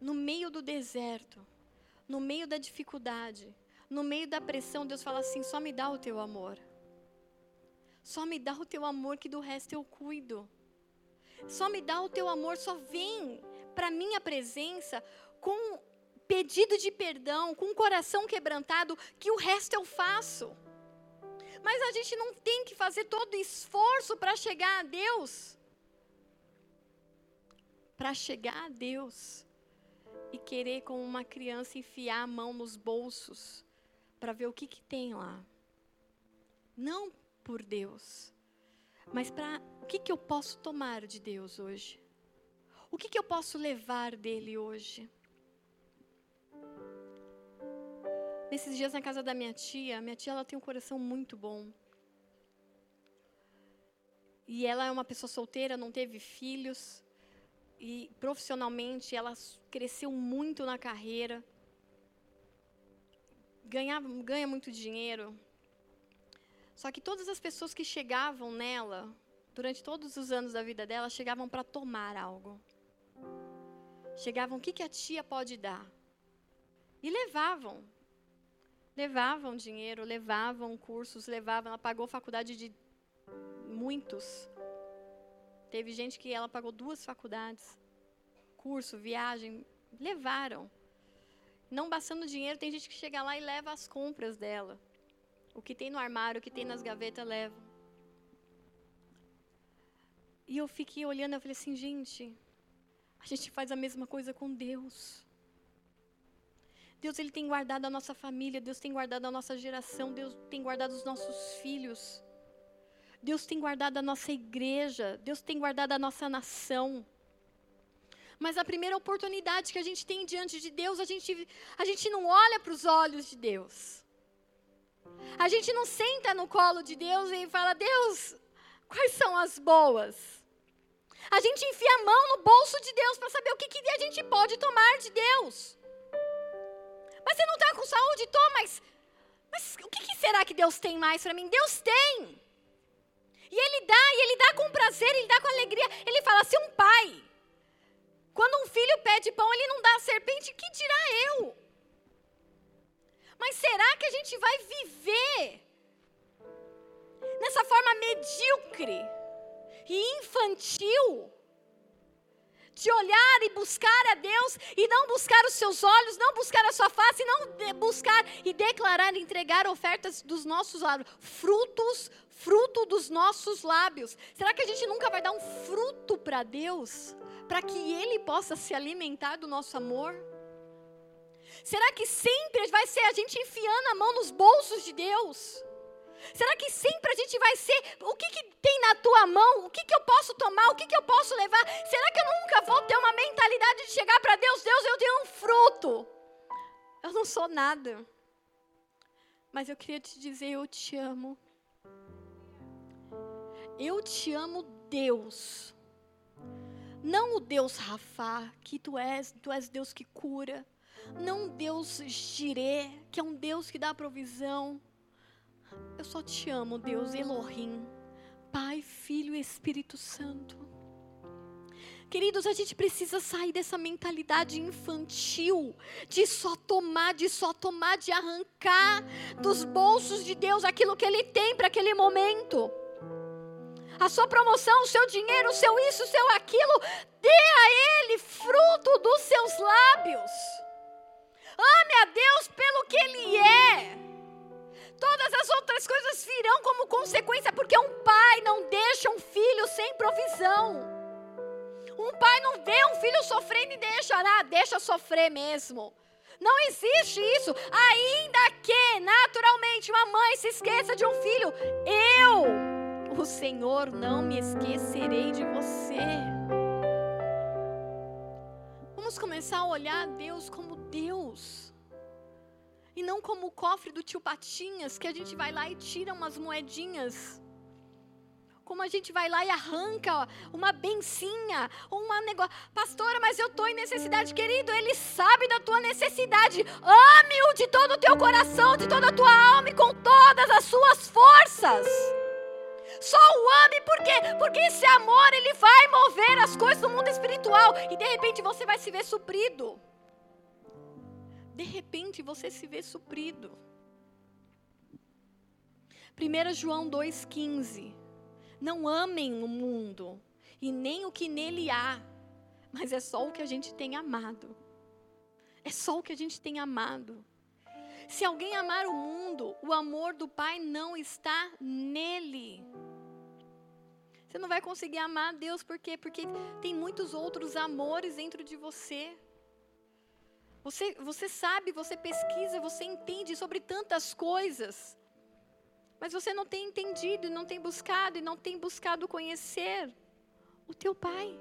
No meio do deserto, no meio da dificuldade, no meio da pressão, Deus fala assim: só me dá o teu amor. Só me dá o teu amor, que do resto eu cuido. Só me dá o teu amor, só vem para minha presença com pedido de perdão, com o coração quebrantado, que o resto eu faço. Mas a gente não tem que fazer todo o esforço para chegar a Deus. Para chegar a Deus e querer, como uma criança, enfiar a mão nos bolsos para ver o que, que tem lá. Não por Deus, mas para o que, que eu posso tomar de Deus hoje? O que, que eu posso levar dele hoje? Nesses dias na casa da minha tia, minha tia ela tem um coração muito bom. E ela é uma pessoa solteira, não teve filhos. E profissionalmente ela cresceu muito na carreira. Ganha, ganha muito dinheiro. Só que todas as pessoas que chegavam nela, durante todos os anos da vida dela, chegavam para tomar algo. Chegavam, o que, que a tia pode dar? E levavam levavam dinheiro, levavam cursos, levavam. Ela pagou faculdade de muitos. Teve gente que ela pagou duas faculdades, curso, viagem, levaram. Não bastando dinheiro, tem gente que chega lá e leva as compras dela. O que tem no armário, o que tem nas gavetas, leva. E eu fiquei olhando, eu falei assim, gente, a gente faz a mesma coisa com Deus. Deus ele tem guardado a nossa família, Deus tem guardado a nossa geração, Deus tem guardado os nossos filhos. Deus tem guardado a nossa igreja, Deus tem guardado a nossa nação. Mas a primeira oportunidade que a gente tem diante de Deus, a gente, a gente não olha para os olhos de Deus. A gente não senta no colo de Deus e fala: Deus, quais são as boas? A gente enfia a mão no bolso de Deus para saber o que, que a gente pode tomar de Deus. Mas você não está com saúde? Tô, mas, mas o que, que será que Deus tem mais para mim? Deus tem. E Ele dá, e Ele dá com prazer, Ele dá com alegria. Ele fala: se um pai, quando um filho pede pão, ele não dá a serpente, que dirá eu? Mas será que a gente vai viver nessa forma medíocre e infantil? De olhar e buscar a Deus e não buscar os seus olhos, não buscar a sua face, não buscar e declarar, entregar ofertas dos nossos lábios, frutos, fruto dos nossos lábios. Será que a gente nunca vai dar um fruto para Deus, para que Ele possa se alimentar do nosso amor? Será que sempre vai ser a gente enfiando a mão nos bolsos de Deus? Será que sempre a gente vai ser? O que, que tem na tua mão? O que, que eu posso tomar? O que, que eu posso levar? Será que eu nunca vou ter uma mentalidade de chegar para Deus? Deus, eu tenho um fruto. Eu não sou nada. Mas eu queria te dizer: eu te amo. Eu te amo, Deus. Não o Deus Rafa, que tu és, tu és Deus que cura. Não Deus Jirê, que é um Deus que dá provisão. Eu só te amo, Deus Elohim, Pai, Filho e Espírito Santo. Queridos, a gente precisa sair dessa mentalidade infantil de só tomar, de só tomar, de arrancar dos bolsos de Deus aquilo que Ele tem para aquele momento. A sua promoção, o seu dinheiro, o seu isso, o seu aquilo, dê a Ele fruto dos seus lábios. Ame a Deus pelo que Ele é. Todas as outras coisas virão como consequência, porque um pai não deixa um filho sem provisão. Um pai não vê um filho sofrendo e deixa, ah, deixa sofrer mesmo. Não existe isso. Ainda que, naturalmente, uma mãe se esqueça de um filho, eu, o Senhor, não me esquecerei de você. Vamos começar a olhar a Deus como Deus. E não como o cofre do tio Patinhas, que a gente vai lá e tira umas moedinhas. Como a gente vai lá e arranca uma bencinha, uma negócio. Pastora, mas eu estou em necessidade, querido. Ele sabe da tua necessidade. Ame-o de todo o teu coração, de toda a tua alma e com todas as suas forças. Só o ame, por quê? Porque esse amor, ele vai mover as coisas do mundo espiritual. E de repente você vai se ver suprido. De repente você se vê suprido. 1 João 2,15. Não amem o mundo e nem o que nele há, mas é só o que a gente tem amado. É só o que a gente tem amado. Se alguém amar o mundo, o amor do Pai não está nele. Você não vai conseguir amar Deus por quê? Porque tem muitos outros amores dentro de você. Você, você sabe, você pesquisa, você entende sobre tantas coisas. Mas você não tem entendido, não tem buscado e não tem buscado conhecer o teu Pai.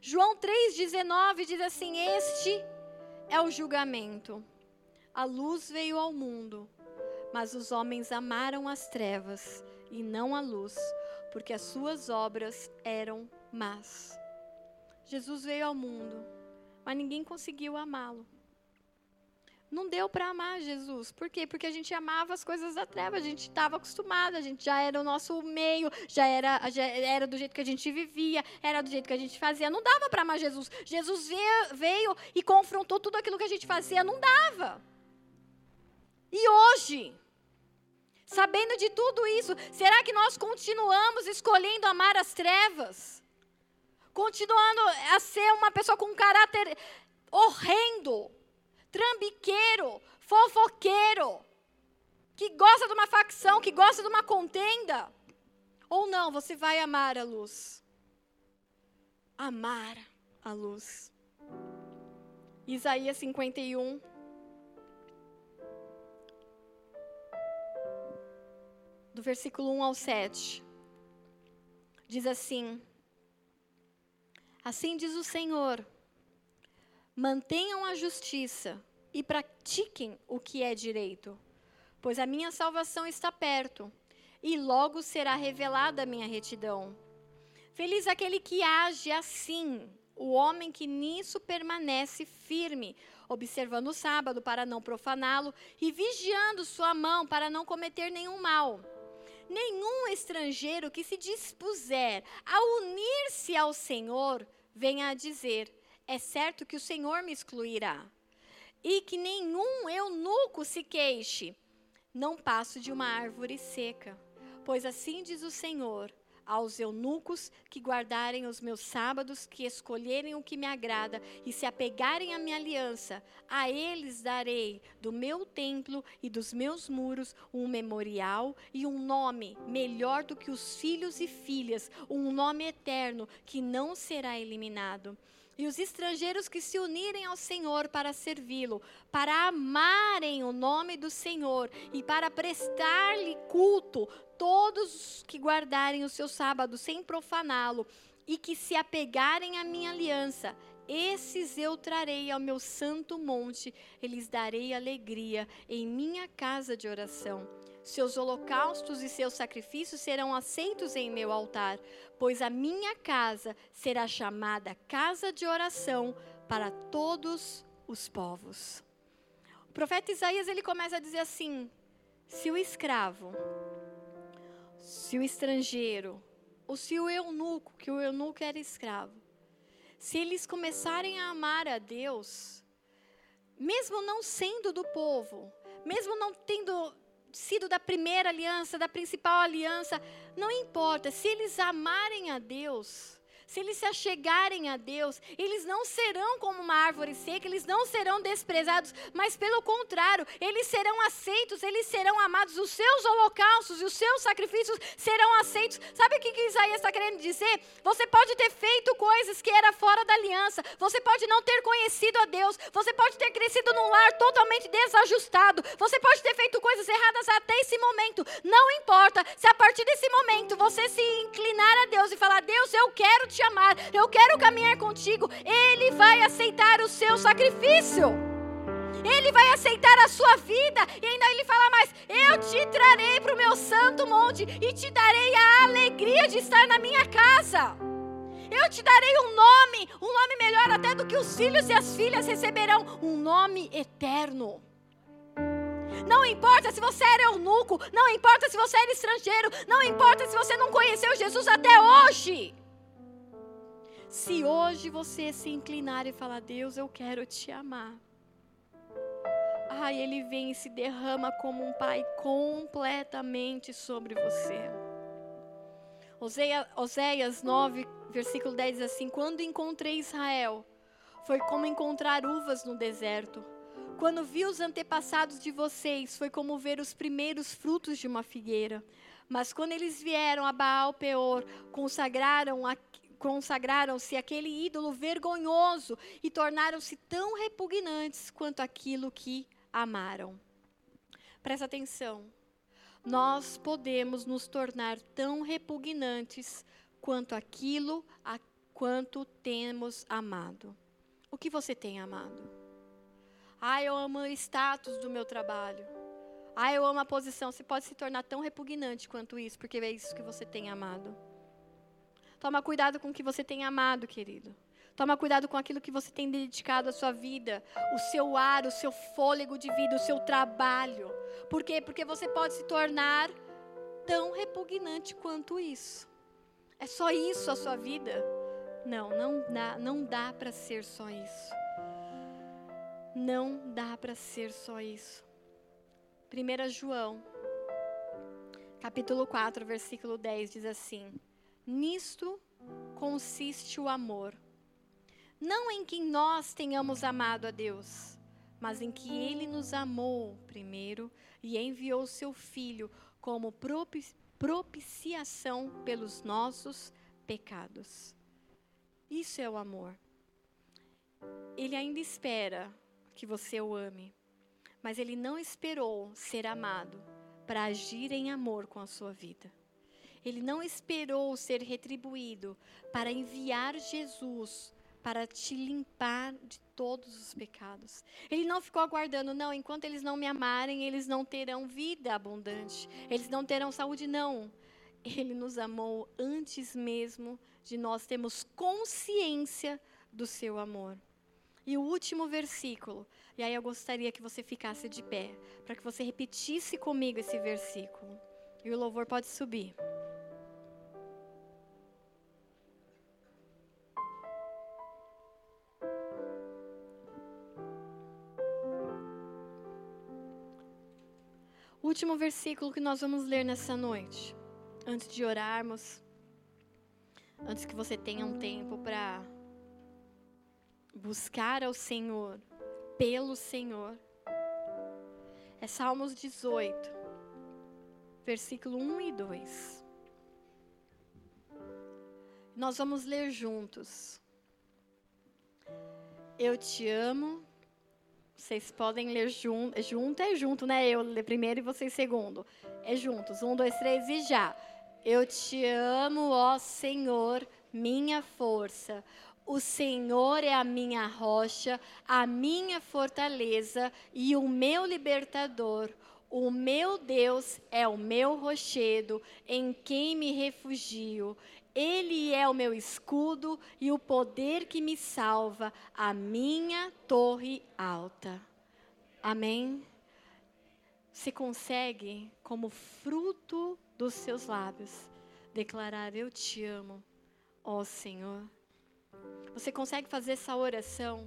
João 3,19 diz assim: Este é o julgamento. A luz veio ao mundo, mas os homens amaram as trevas e não a luz, porque as suas obras eram más. Jesus veio ao mundo, mas ninguém conseguiu amá-lo. Não deu para amar Jesus. Por quê? Porque a gente amava as coisas da treva, a gente estava acostumado, a gente já era o nosso meio, já era, já era do jeito que a gente vivia, era do jeito que a gente fazia. Não dava para amar Jesus. Jesus veio, veio e confrontou tudo aquilo que a gente fazia, não dava. E hoje, sabendo de tudo isso, será que nós continuamos escolhendo amar as trevas? Continuando a ser uma pessoa com um caráter horrendo, trambiqueiro, fofoqueiro, que gosta de uma facção, que gosta de uma contenda? Ou não, você vai amar a luz? Amar a luz. Isaías 51. Do versículo 1 ao 7. Diz assim: Assim diz o Senhor: mantenham a justiça e pratiquem o que é direito, pois a minha salvação está perto e logo será revelada a minha retidão. Feliz aquele que age assim, o homem que nisso permanece firme, observando o sábado para não profaná-lo e vigiando sua mão para não cometer nenhum mal. Nenhum estrangeiro que se dispuser a unir-se ao Senhor venha a dizer: é certo que o Senhor me excluirá. E que nenhum eunuco se queixe. Não passo de uma árvore seca. Pois assim diz o Senhor: aos eunucos que guardarem os meus sábados, que escolherem o que me agrada e se apegarem à minha aliança, a eles darei do meu templo e dos meus muros um memorial e um nome melhor do que os filhos e filhas, um nome eterno que não será eliminado e os estrangeiros que se unirem ao Senhor para servi-lo, para amarem o nome do Senhor e para prestar-lhe culto, todos que guardarem o seu sábado sem profaná-lo e que se apegarem à minha aliança, esses eu trarei ao meu santo monte, e lhes darei alegria em minha casa de oração. Seus holocaustos e seus sacrifícios serão aceitos em meu altar, pois a minha casa será chamada casa de oração para todos os povos. O profeta Isaías ele começa a dizer assim: se o escravo, se o estrangeiro, ou se o eunuco, que o eunuco era escravo, se eles começarem a amar a Deus, mesmo não sendo do povo, mesmo não tendo sido da primeira aliança, da principal aliança, não importa, se eles amarem a Deus, se eles se achegarem a Deus, eles não serão como uma árvore seca, eles não serão desprezados, mas pelo contrário, eles serão aceitos, eles serão amados, os seus holocaustos e os seus sacrifícios serão aceitos. Sabe o que, que Isaías está querendo dizer? Você pode ter feito coisas que era fora da aliança, você pode não ter conhecido a Deus, você pode ter crescido num lar totalmente desajustado, você pode ter feito coisas erradas até esse momento. Não importa se a partir desse momento você se inclinar a Deus e falar: Deus, eu quero te te amar, eu quero caminhar contigo, Ele vai aceitar o seu sacrifício. Ele vai aceitar a sua vida. E ainda ele fala mais: Eu te trarei para o meu santo monte e te darei a alegria de estar na minha casa. Eu te darei um nome, um nome melhor até do que os filhos e as filhas receberão, um nome eterno. Não importa se você era eunuco, não importa se você era estrangeiro, não importa se você não conheceu Jesus até hoje. Se hoje você se inclinar e falar, Deus, eu quero te amar. Ai, ele vem e se derrama como um pai completamente sobre você. Oséias 9, versículo 10 diz assim: Quando encontrei Israel, foi como encontrar uvas no deserto. Quando vi os antepassados de vocês, foi como ver os primeiros frutos de uma figueira. Mas quando eles vieram a Baal Peor, consagraram a, consagraram-se aquele ídolo vergonhoso e tornaram-se tão repugnantes quanto aquilo que amaram. Presta atenção. Nós podemos nos tornar tão repugnantes quanto aquilo a quanto temos amado. O que você tem amado? Ah, eu amo o status do meu trabalho. Ah, eu amo a posição. Você pode se tornar tão repugnante quanto isso, porque é isso que você tem amado. Toma cuidado com o que você tem amado, querido. Toma cuidado com aquilo que você tem dedicado à sua vida, o seu ar, o seu fôlego de vida, o seu trabalho. Por quê? Porque você pode se tornar tão repugnante quanto isso. É só isso a sua vida? Não, não dá, não dá para ser só isso. Não dá para ser só isso. 1 João, capítulo 4, versículo 10 diz assim: Nisto consiste o amor. Não em que nós tenhamos amado a Deus, mas em que Ele nos amou primeiro e enviou seu Filho como propiciação pelos nossos pecados. Isso é o amor. Ele ainda espera que você o ame, mas ele não esperou ser amado para agir em amor com a sua vida. Ele não esperou ser retribuído para enviar Jesus para te limpar de todos os pecados. Ele não ficou aguardando, não, enquanto eles não me amarem, eles não terão vida abundante, eles não terão saúde, não. Ele nos amou antes mesmo de nós termos consciência do seu amor. E o último versículo, e aí eu gostaria que você ficasse de pé, para que você repetisse comigo esse versículo. E o louvor pode subir. último versículo que nós vamos ler nessa noite, antes de orarmos, antes que você tenha um tempo para buscar ao Senhor, pelo Senhor, é Salmos 18, versículo 1 e 2. Nós vamos ler juntos. Eu te amo vocês podem ler junto. Junto é junto, né? Eu ler primeiro e vocês segundo. É juntos. Um, dois, três e já. Eu te amo, ó Senhor, minha força. O Senhor é a minha rocha, a minha fortaleza e o meu libertador. O meu Deus é o meu rochedo, em quem me refugio. Ele é o meu escudo e o poder que me salva, a minha torre alta. Amém? Você consegue, como fruto dos seus lábios, declarar: Eu te amo, ó Senhor. Você consegue fazer essa oração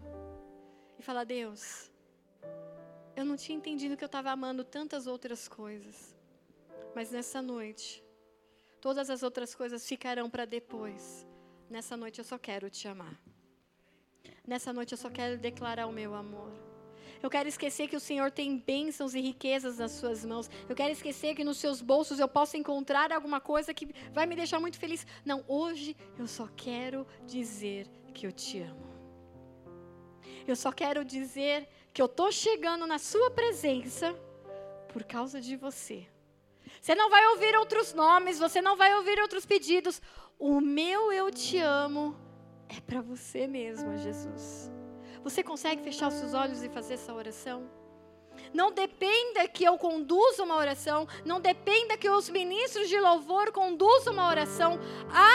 e falar: Deus, eu não tinha entendido que eu estava amando tantas outras coisas, mas nessa noite, Todas as outras coisas ficarão para depois. Nessa noite eu só quero te amar. Nessa noite eu só quero declarar o meu amor. Eu quero esquecer que o Senhor tem bênçãos e riquezas nas suas mãos. Eu quero esquecer que nos seus bolsos eu posso encontrar alguma coisa que vai me deixar muito feliz. Não, hoje eu só quero dizer que eu te amo. Eu só quero dizer que eu estou chegando na sua presença por causa de você. Você não vai ouvir outros nomes, você não vai ouvir outros pedidos. O meu eu te amo é para você mesmo, Jesus. Você consegue fechar os seus olhos e fazer essa oração? Não dependa que eu conduza uma oração, não dependa que os ministros de louvor conduzam uma oração.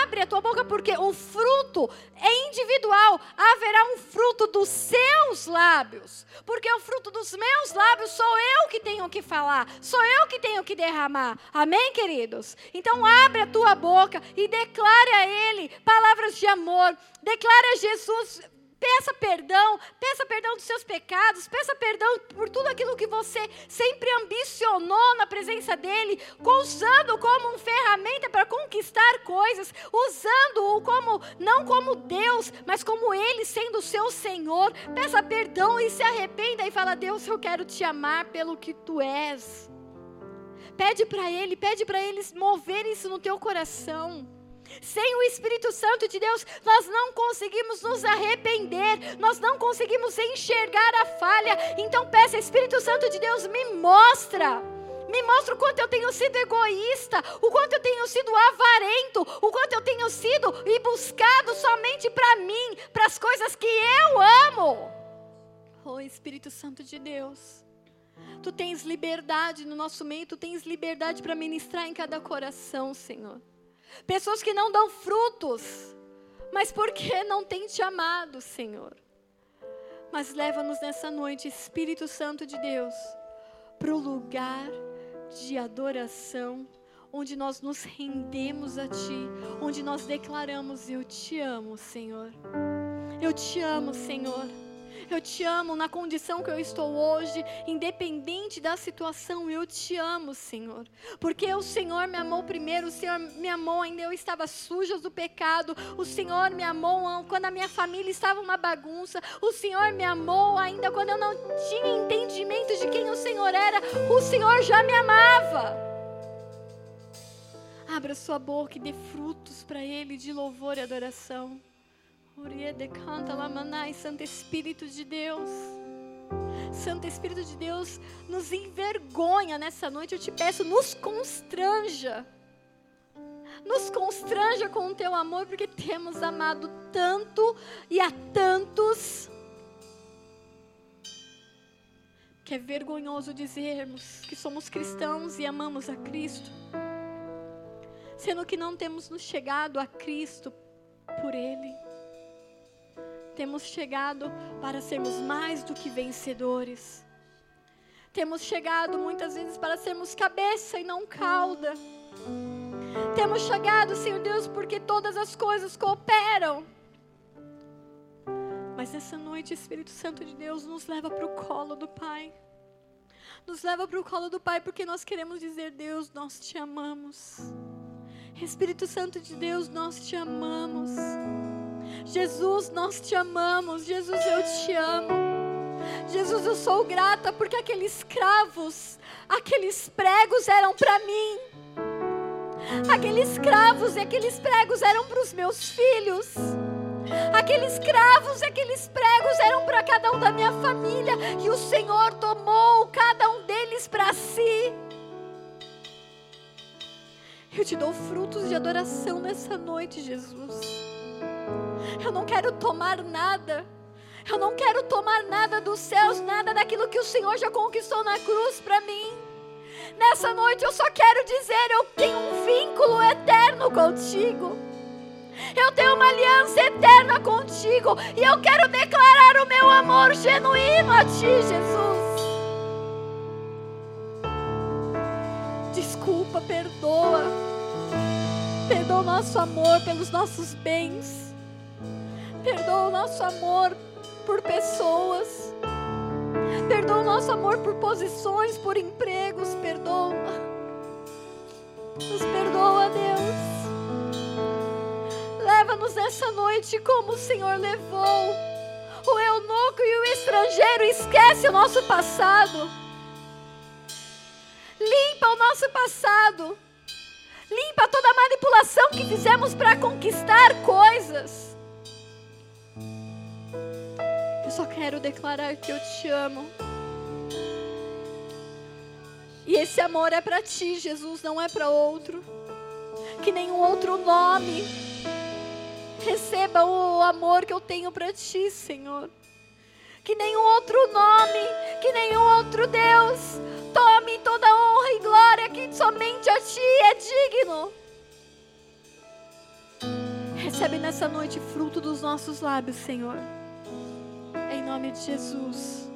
Abre a tua boca porque o fruto é individual. Haverá um fruto dos seus lábios, porque o fruto dos meus lábios sou eu que tenho que falar, sou eu que tenho que derramar. Amém, queridos? Então abre a tua boca e declare a ele palavras de amor. Declare a Jesus Peça perdão, peça perdão dos seus pecados, peça perdão por tudo aquilo que você sempre ambicionou na presença dele, usando como uma ferramenta para conquistar coisas, usando-o como não como Deus, mas como ele sendo o seu Senhor. Peça perdão e se arrependa e fala: "Deus, eu quero te amar pelo que tu és". Pede para ele, pede para ele mover isso no teu coração. Sem o Espírito Santo de Deus, nós não conseguimos nos arrepender, nós não conseguimos enxergar a falha. Então peça, Espírito Santo de Deus, me mostra. Me mostra o quanto eu tenho sido egoísta, o quanto eu tenho sido avarento, o quanto eu tenho sido e buscado somente para mim, para as coisas que eu amo. Oh Espírito Santo de Deus, Tu tens liberdade no nosso meio, Tu tens liberdade para ministrar em cada coração, Senhor. Pessoas que não dão frutos, mas porque não têm te amado, Senhor. Mas leva-nos nessa noite, Espírito Santo de Deus, para o lugar de adoração, onde nós nos rendemos a Ti, onde nós declaramos: Eu te amo, Senhor. Eu te amo, Senhor. Eu te amo na condição que eu estou hoje, independente da situação. Eu te amo, Senhor. Porque o Senhor me amou primeiro, o Senhor me amou ainda eu estava suja do pecado. O Senhor me amou quando a minha família estava uma bagunça. O Senhor me amou ainda quando eu não tinha entendimento de quem o Senhor era. O Senhor já me amava. Abra sua boca e dê frutos para Ele de louvor e adoração. Santo Espírito de Deus. Santo Espírito de Deus, nos envergonha nessa noite. Eu te peço, nos constranja. Nos constranja com o teu amor, porque temos amado tanto e a tantos. Que é vergonhoso dizermos que somos cristãos e amamos a Cristo, sendo que não temos nos chegado a Cristo por Ele temos chegado para sermos mais do que vencedores. Temos chegado muitas vezes para sermos cabeça e não cauda. Temos chegado, Senhor Deus, porque todas as coisas cooperam. Mas nessa noite, Espírito Santo de Deus nos leva para o colo do Pai. Nos leva para o colo do Pai porque nós queremos dizer: Deus, nós te amamos. Espírito Santo de Deus, nós te amamos. Jesus, nós te amamos. Jesus, eu te amo. Jesus, eu sou grata porque aqueles cravos, aqueles pregos eram para mim. Aqueles cravos e aqueles pregos eram para os meus filhos. Aqueles cravos e aqueles pregos eram para cada um da minha família. E o Senhor tomou cada um deles para si. Eu te dou frutos de adoração nessa noite, Jesus. Eu não quero tomar nada. Eu não quero tomar nada dos céus, nada daquilo que o Senhor já conquistou na cruz para mim. Nessa noite eu só quero dizer: eu tenho um vínculo eterno contigo. Eu tenho uma aliança eterna contigo. E eu quero declarar o meu amor genuíno a ti, Jesus. Desculpa, perdoa. Perdoa o nosso amor pelos nossos bens Perdoa o nosso amor por pessoas. Perdoa o nosso amor por posições, por empregos. Perdoa. Nos perdoa, Deus. Leva-nos nessa noite como o Senhor levou o eunuco e o estrangeiro. Esquece o nosso passado. Limpa o nosso passado. Limpa toda a manipulação que fizemos para conquistar coisas. Só quero declarar que eu te amo. E esse amor é para ti, Jesus, não é para outro. Que nenhum outro nome receba o amor que eu tenho para ti, Senhor. Que nenhum outro nome, que nenhum outro Deus tome toda honra e glória que somente a ti é digno. Recebe nessa noite fruto dos nossos lábios, Senhor nome de Jesus.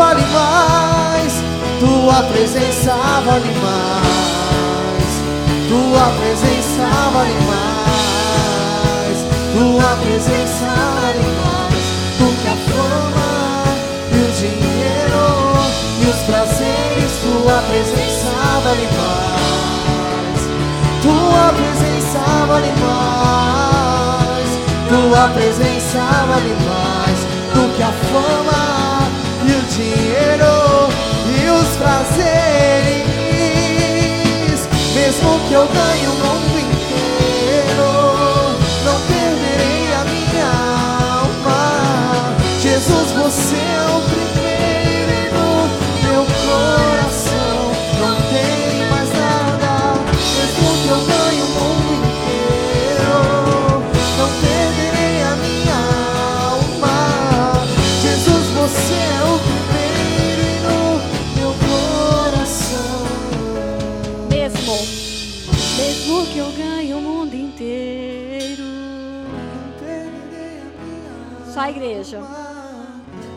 vale mais, tua presença vale mais, tua presença vale mais, tua presença vale mais. Do que a fama e o dinheiro e os prazeres, tua presença vale mais, tua presença vale mais, tua presença vale mais. Do que a fama dinheiro e os prazeres. Mesmo que eu ganhe um Vai, igreja.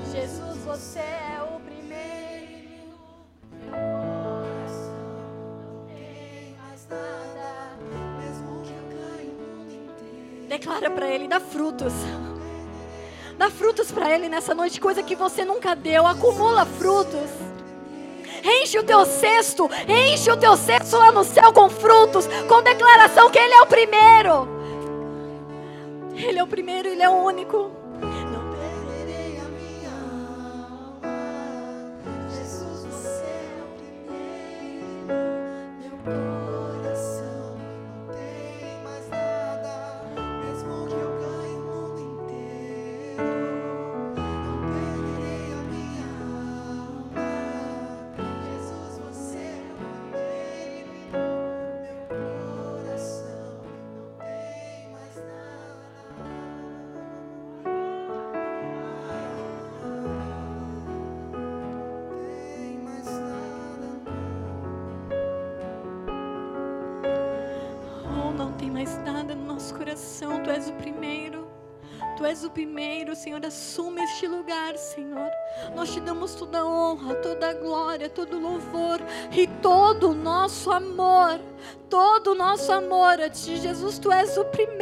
Jesus, você é o primeiro. Não tem mais nada. Mesmo que eu caia. Declara para Ele, dá frutos. Dá frutos para Ele nessa noite, coisa que você nunca deu. Acumula frutos. Enche o teu cesto, enche o teu cesto lá no céu com frutos, com declaração que Ele é o primeiro. Ele é o primeiro, Ele é o único. Tu és o primeiro, Senhor. Assume este lugar, Senhor. Nós te damos toda a honra, toda a glória, todo o louvor e todo o nosso amor. Todo o nosso amor a ti, Jesus. Tu és o primeiro,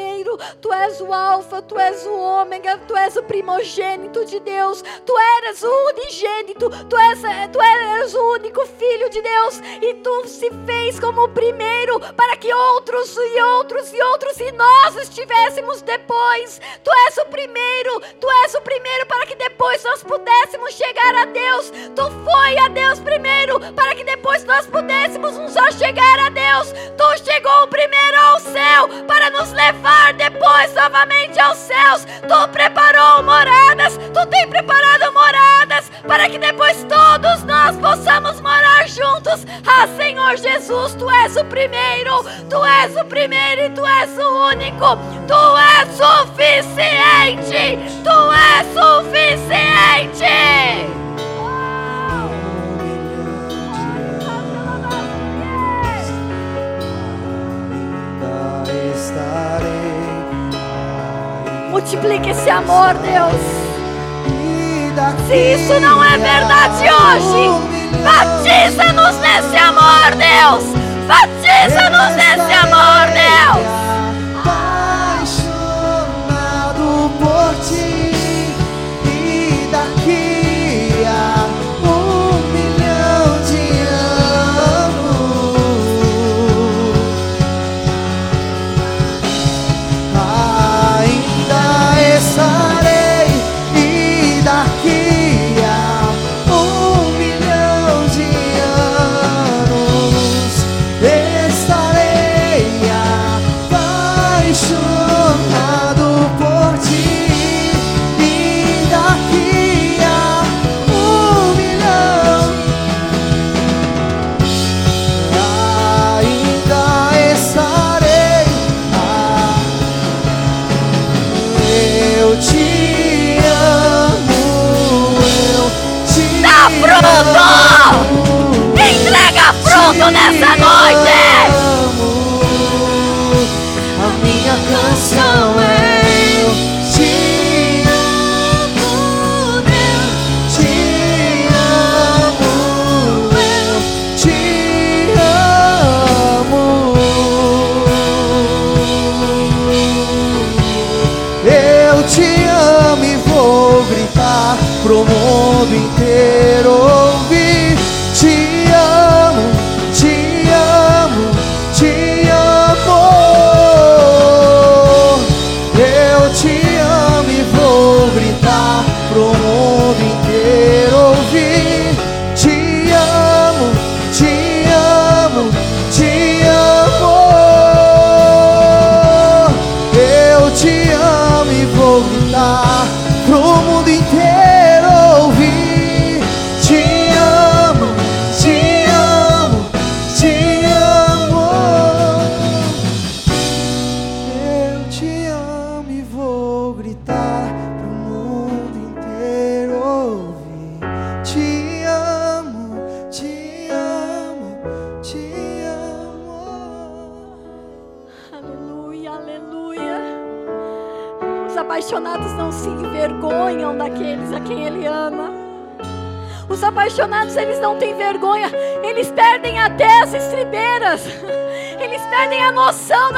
tu és o Alfa, tu és o Ômega, tu és o primogênito de Deus. Tu eras o unigênito, tu, és, tu eras o único filho de Deus. E tu se fez como o primeiro para que outros e outros e outros e nós estivéssemos depois. Tu és o primeiro, tu és o primeiro para que depois nós pudéssemos chegar a Deus. Tu foi a Deus primeiro para que depois nós pudéssemos nos chegar a Deus. Tu chegou primeiro ao céu para nos levar depois novamente aos céus. Tu preparou moradas, tu tem preparado moradas para que depois todos nós possamos morar juntos. Ah, Senhor Jesus, tu és o primeiro, tu és o primeiro e tu és o único. Tu és suficiente, tu és suficiente. Multiplica esse amor, Deus. Se isso não é verdade hoje, batiza-nos nesse amor, Deus. Batiza-nos nesse amor, Deus.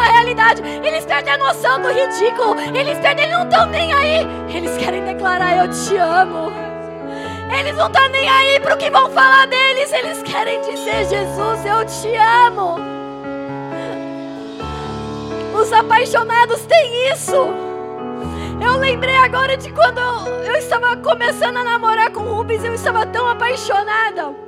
Da realidade. Eles perdem a noção do ridículo. Eles perdem, eles não estão nem aí. Eles querem declarar: Eu te amo. Eles não estão nem aí para o que vão falar deles. Eles querem dizer: Jesus, eu te amo. Os apaixonados têm isso. Eu lembrei agora de quando eu, eu estava começando a namorar com o Rubens, eu estava tão apaixonada.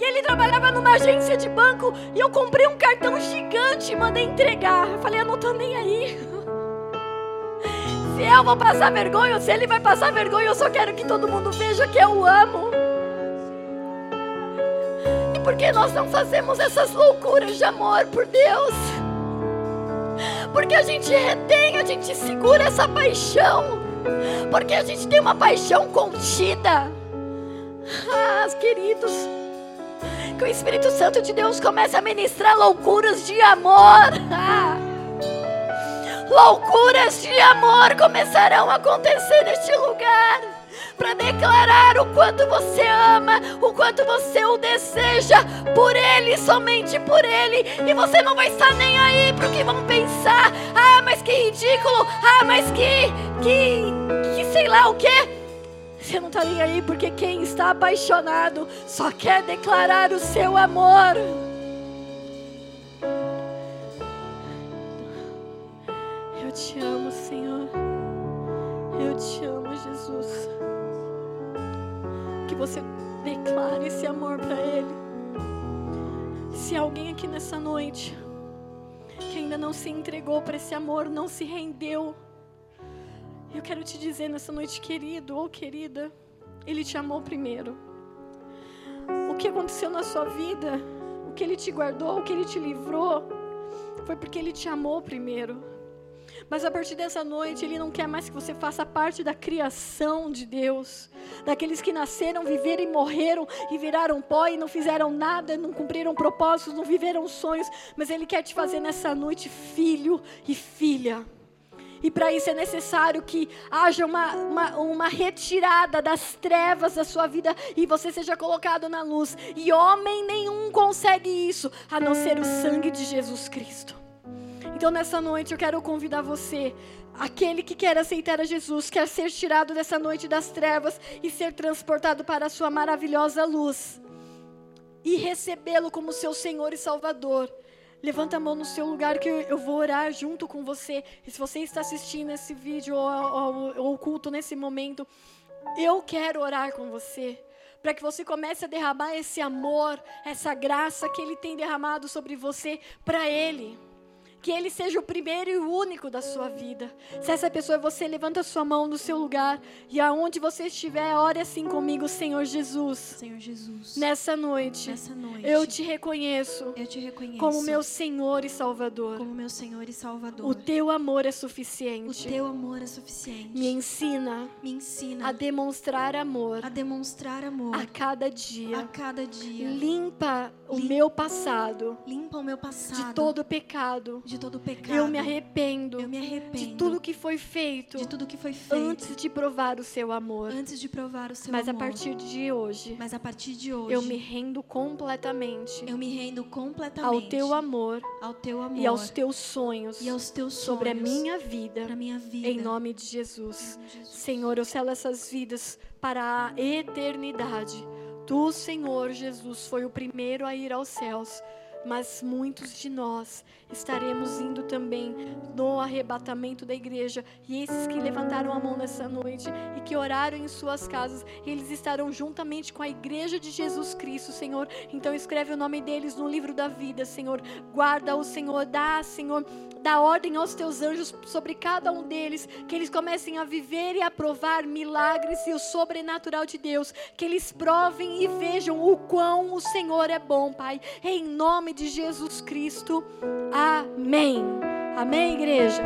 Que ele trabalhava numa agência de banco e eu comprei um cartão gigante e mandei entregar. Eu falei, eu não tô nem aí. Se eu vou passar vergonha, se ele vai passar vergonha, eu só quero que todo mundo veja que eu amo. E por que nós não fazemos essas loucuras de amor por Deus? Porque a gente retém, a gente segura essa paixão. Porque a gente tem uma paixão contida. Ah, queridos, que o Espírito Santo de Deus comece a ministrar loucuras de amor. Loucuras de amor começarão a acontecer neste lugar para declarar o quanto você ama, o quanto você o deseja por Ele, somente por Ele, e você não vai estar nem aí para o que vão pensar. Ah, mas que ridículo! Ah, mas que, que, que sei lá o que. Você não está nem aí porque quem está apaixonado só quer declarar o seu amor. Eu te amo, Senhor. Eu te amo, Jesus. Que você declare esse amor para Ele. Se alguém aqui nessa noite que ainda não se entregou para esse amor, não se rendeu, eu quero te dizer nessa noite, querido ou querida, Ele te amou primeiro. O que aconteceu na sua vida, o que Ele te guardou, o que Ele te livrou, foi porque Ele te amou primeiro. Mas a partir dessa noite, Ele não quer mais que você faça parte da criação de Deus, daqueles que nasceram, viveram e morreram e viraram pó e não fizeram nada, não cumpriram propósitos, não viveram sonhos, mas Ele quer te fazer nessa noite filho e filha. E para isso é necessário que haja uma, uma, uma, retirada das trevas da sua vida e você seja colocado na luz. E homem nenhum consegue isso, a não ser o sangue de Jesus Cristo. Então nessa noite eu quero convidar você, aquele que quer aceitar a Jesus, quer ser tirado dessa noite das trevas e ser transportado para a sua maravilhosa luz. E recebê-lo como seu Senhor e Salvador. Levanta a mão no seu lugar que eu vou orar junto com você. E se você está assistindo esse vídeo ou, o culto nesse momento, eu quero orar com você. Para que você comece a derramar esse amor, essa graça que Ele tem derramado sobre você para Ele que Ele seja o primeiro e o único da sua vida. Se essa pessoa é você, levanta a sua mão no seu lugar e aonde você estiver, ore assim comigo, Senhor Jesus. Senhor Jesus. Nessa noite, nessa noite, eu te reconheço. Eu te reconheço como meu Senhor e Salvador. Como meu Senhor e Salvador. O teu amor é suficiente. O teu amor é suficiente. Me ensina. Me ensina a demonstrar amor. A demonstrar amor. A cada dia. A cada dia. Limpa o meu passado. Limpa o meu passado. De todo pecado de todo pecado. Eu me arrependo. Eu me arrependo de tudo que foi feito. De tudo que foi feito. Antes de provar o seu amor. Antes de provar o seu Mas amor. Mas a partir de hoje. Mas a partir de hoje. Eu me rendo completamente. Eu me rendo completamente ao teu amor. Ao teu amor. E aos teus sonhos. E aos teus sonhos. Sobre a minha vida. Para minha vida. Em nome de Jesus. Nome de Jesus. Senhor, eu selo essas vidas para a eternidade. Tu, Senhor Jesus, foi o primeiro a ir aos céus mas muitos de nós estaremos indo também no arrebatamento da igreja. E esses que levantaram a mão nessa noite e que oraram em suas casas, eles estarão juntamente com a igreja de Jesus Cristo, Senhor. Então escreve o nome deles no livro da vida, Senhor. Guarda o Senhor, dá, Senhor, dá ordem aos teus anjos sobre cada um deles, que eles comecem a viver e a provar milagres e o sobrenatural de Deus, que eles provem e vejam o quão o Senhor é bom, Pai. Em nome de Jesus Cristo. Amém. Amém, igreja?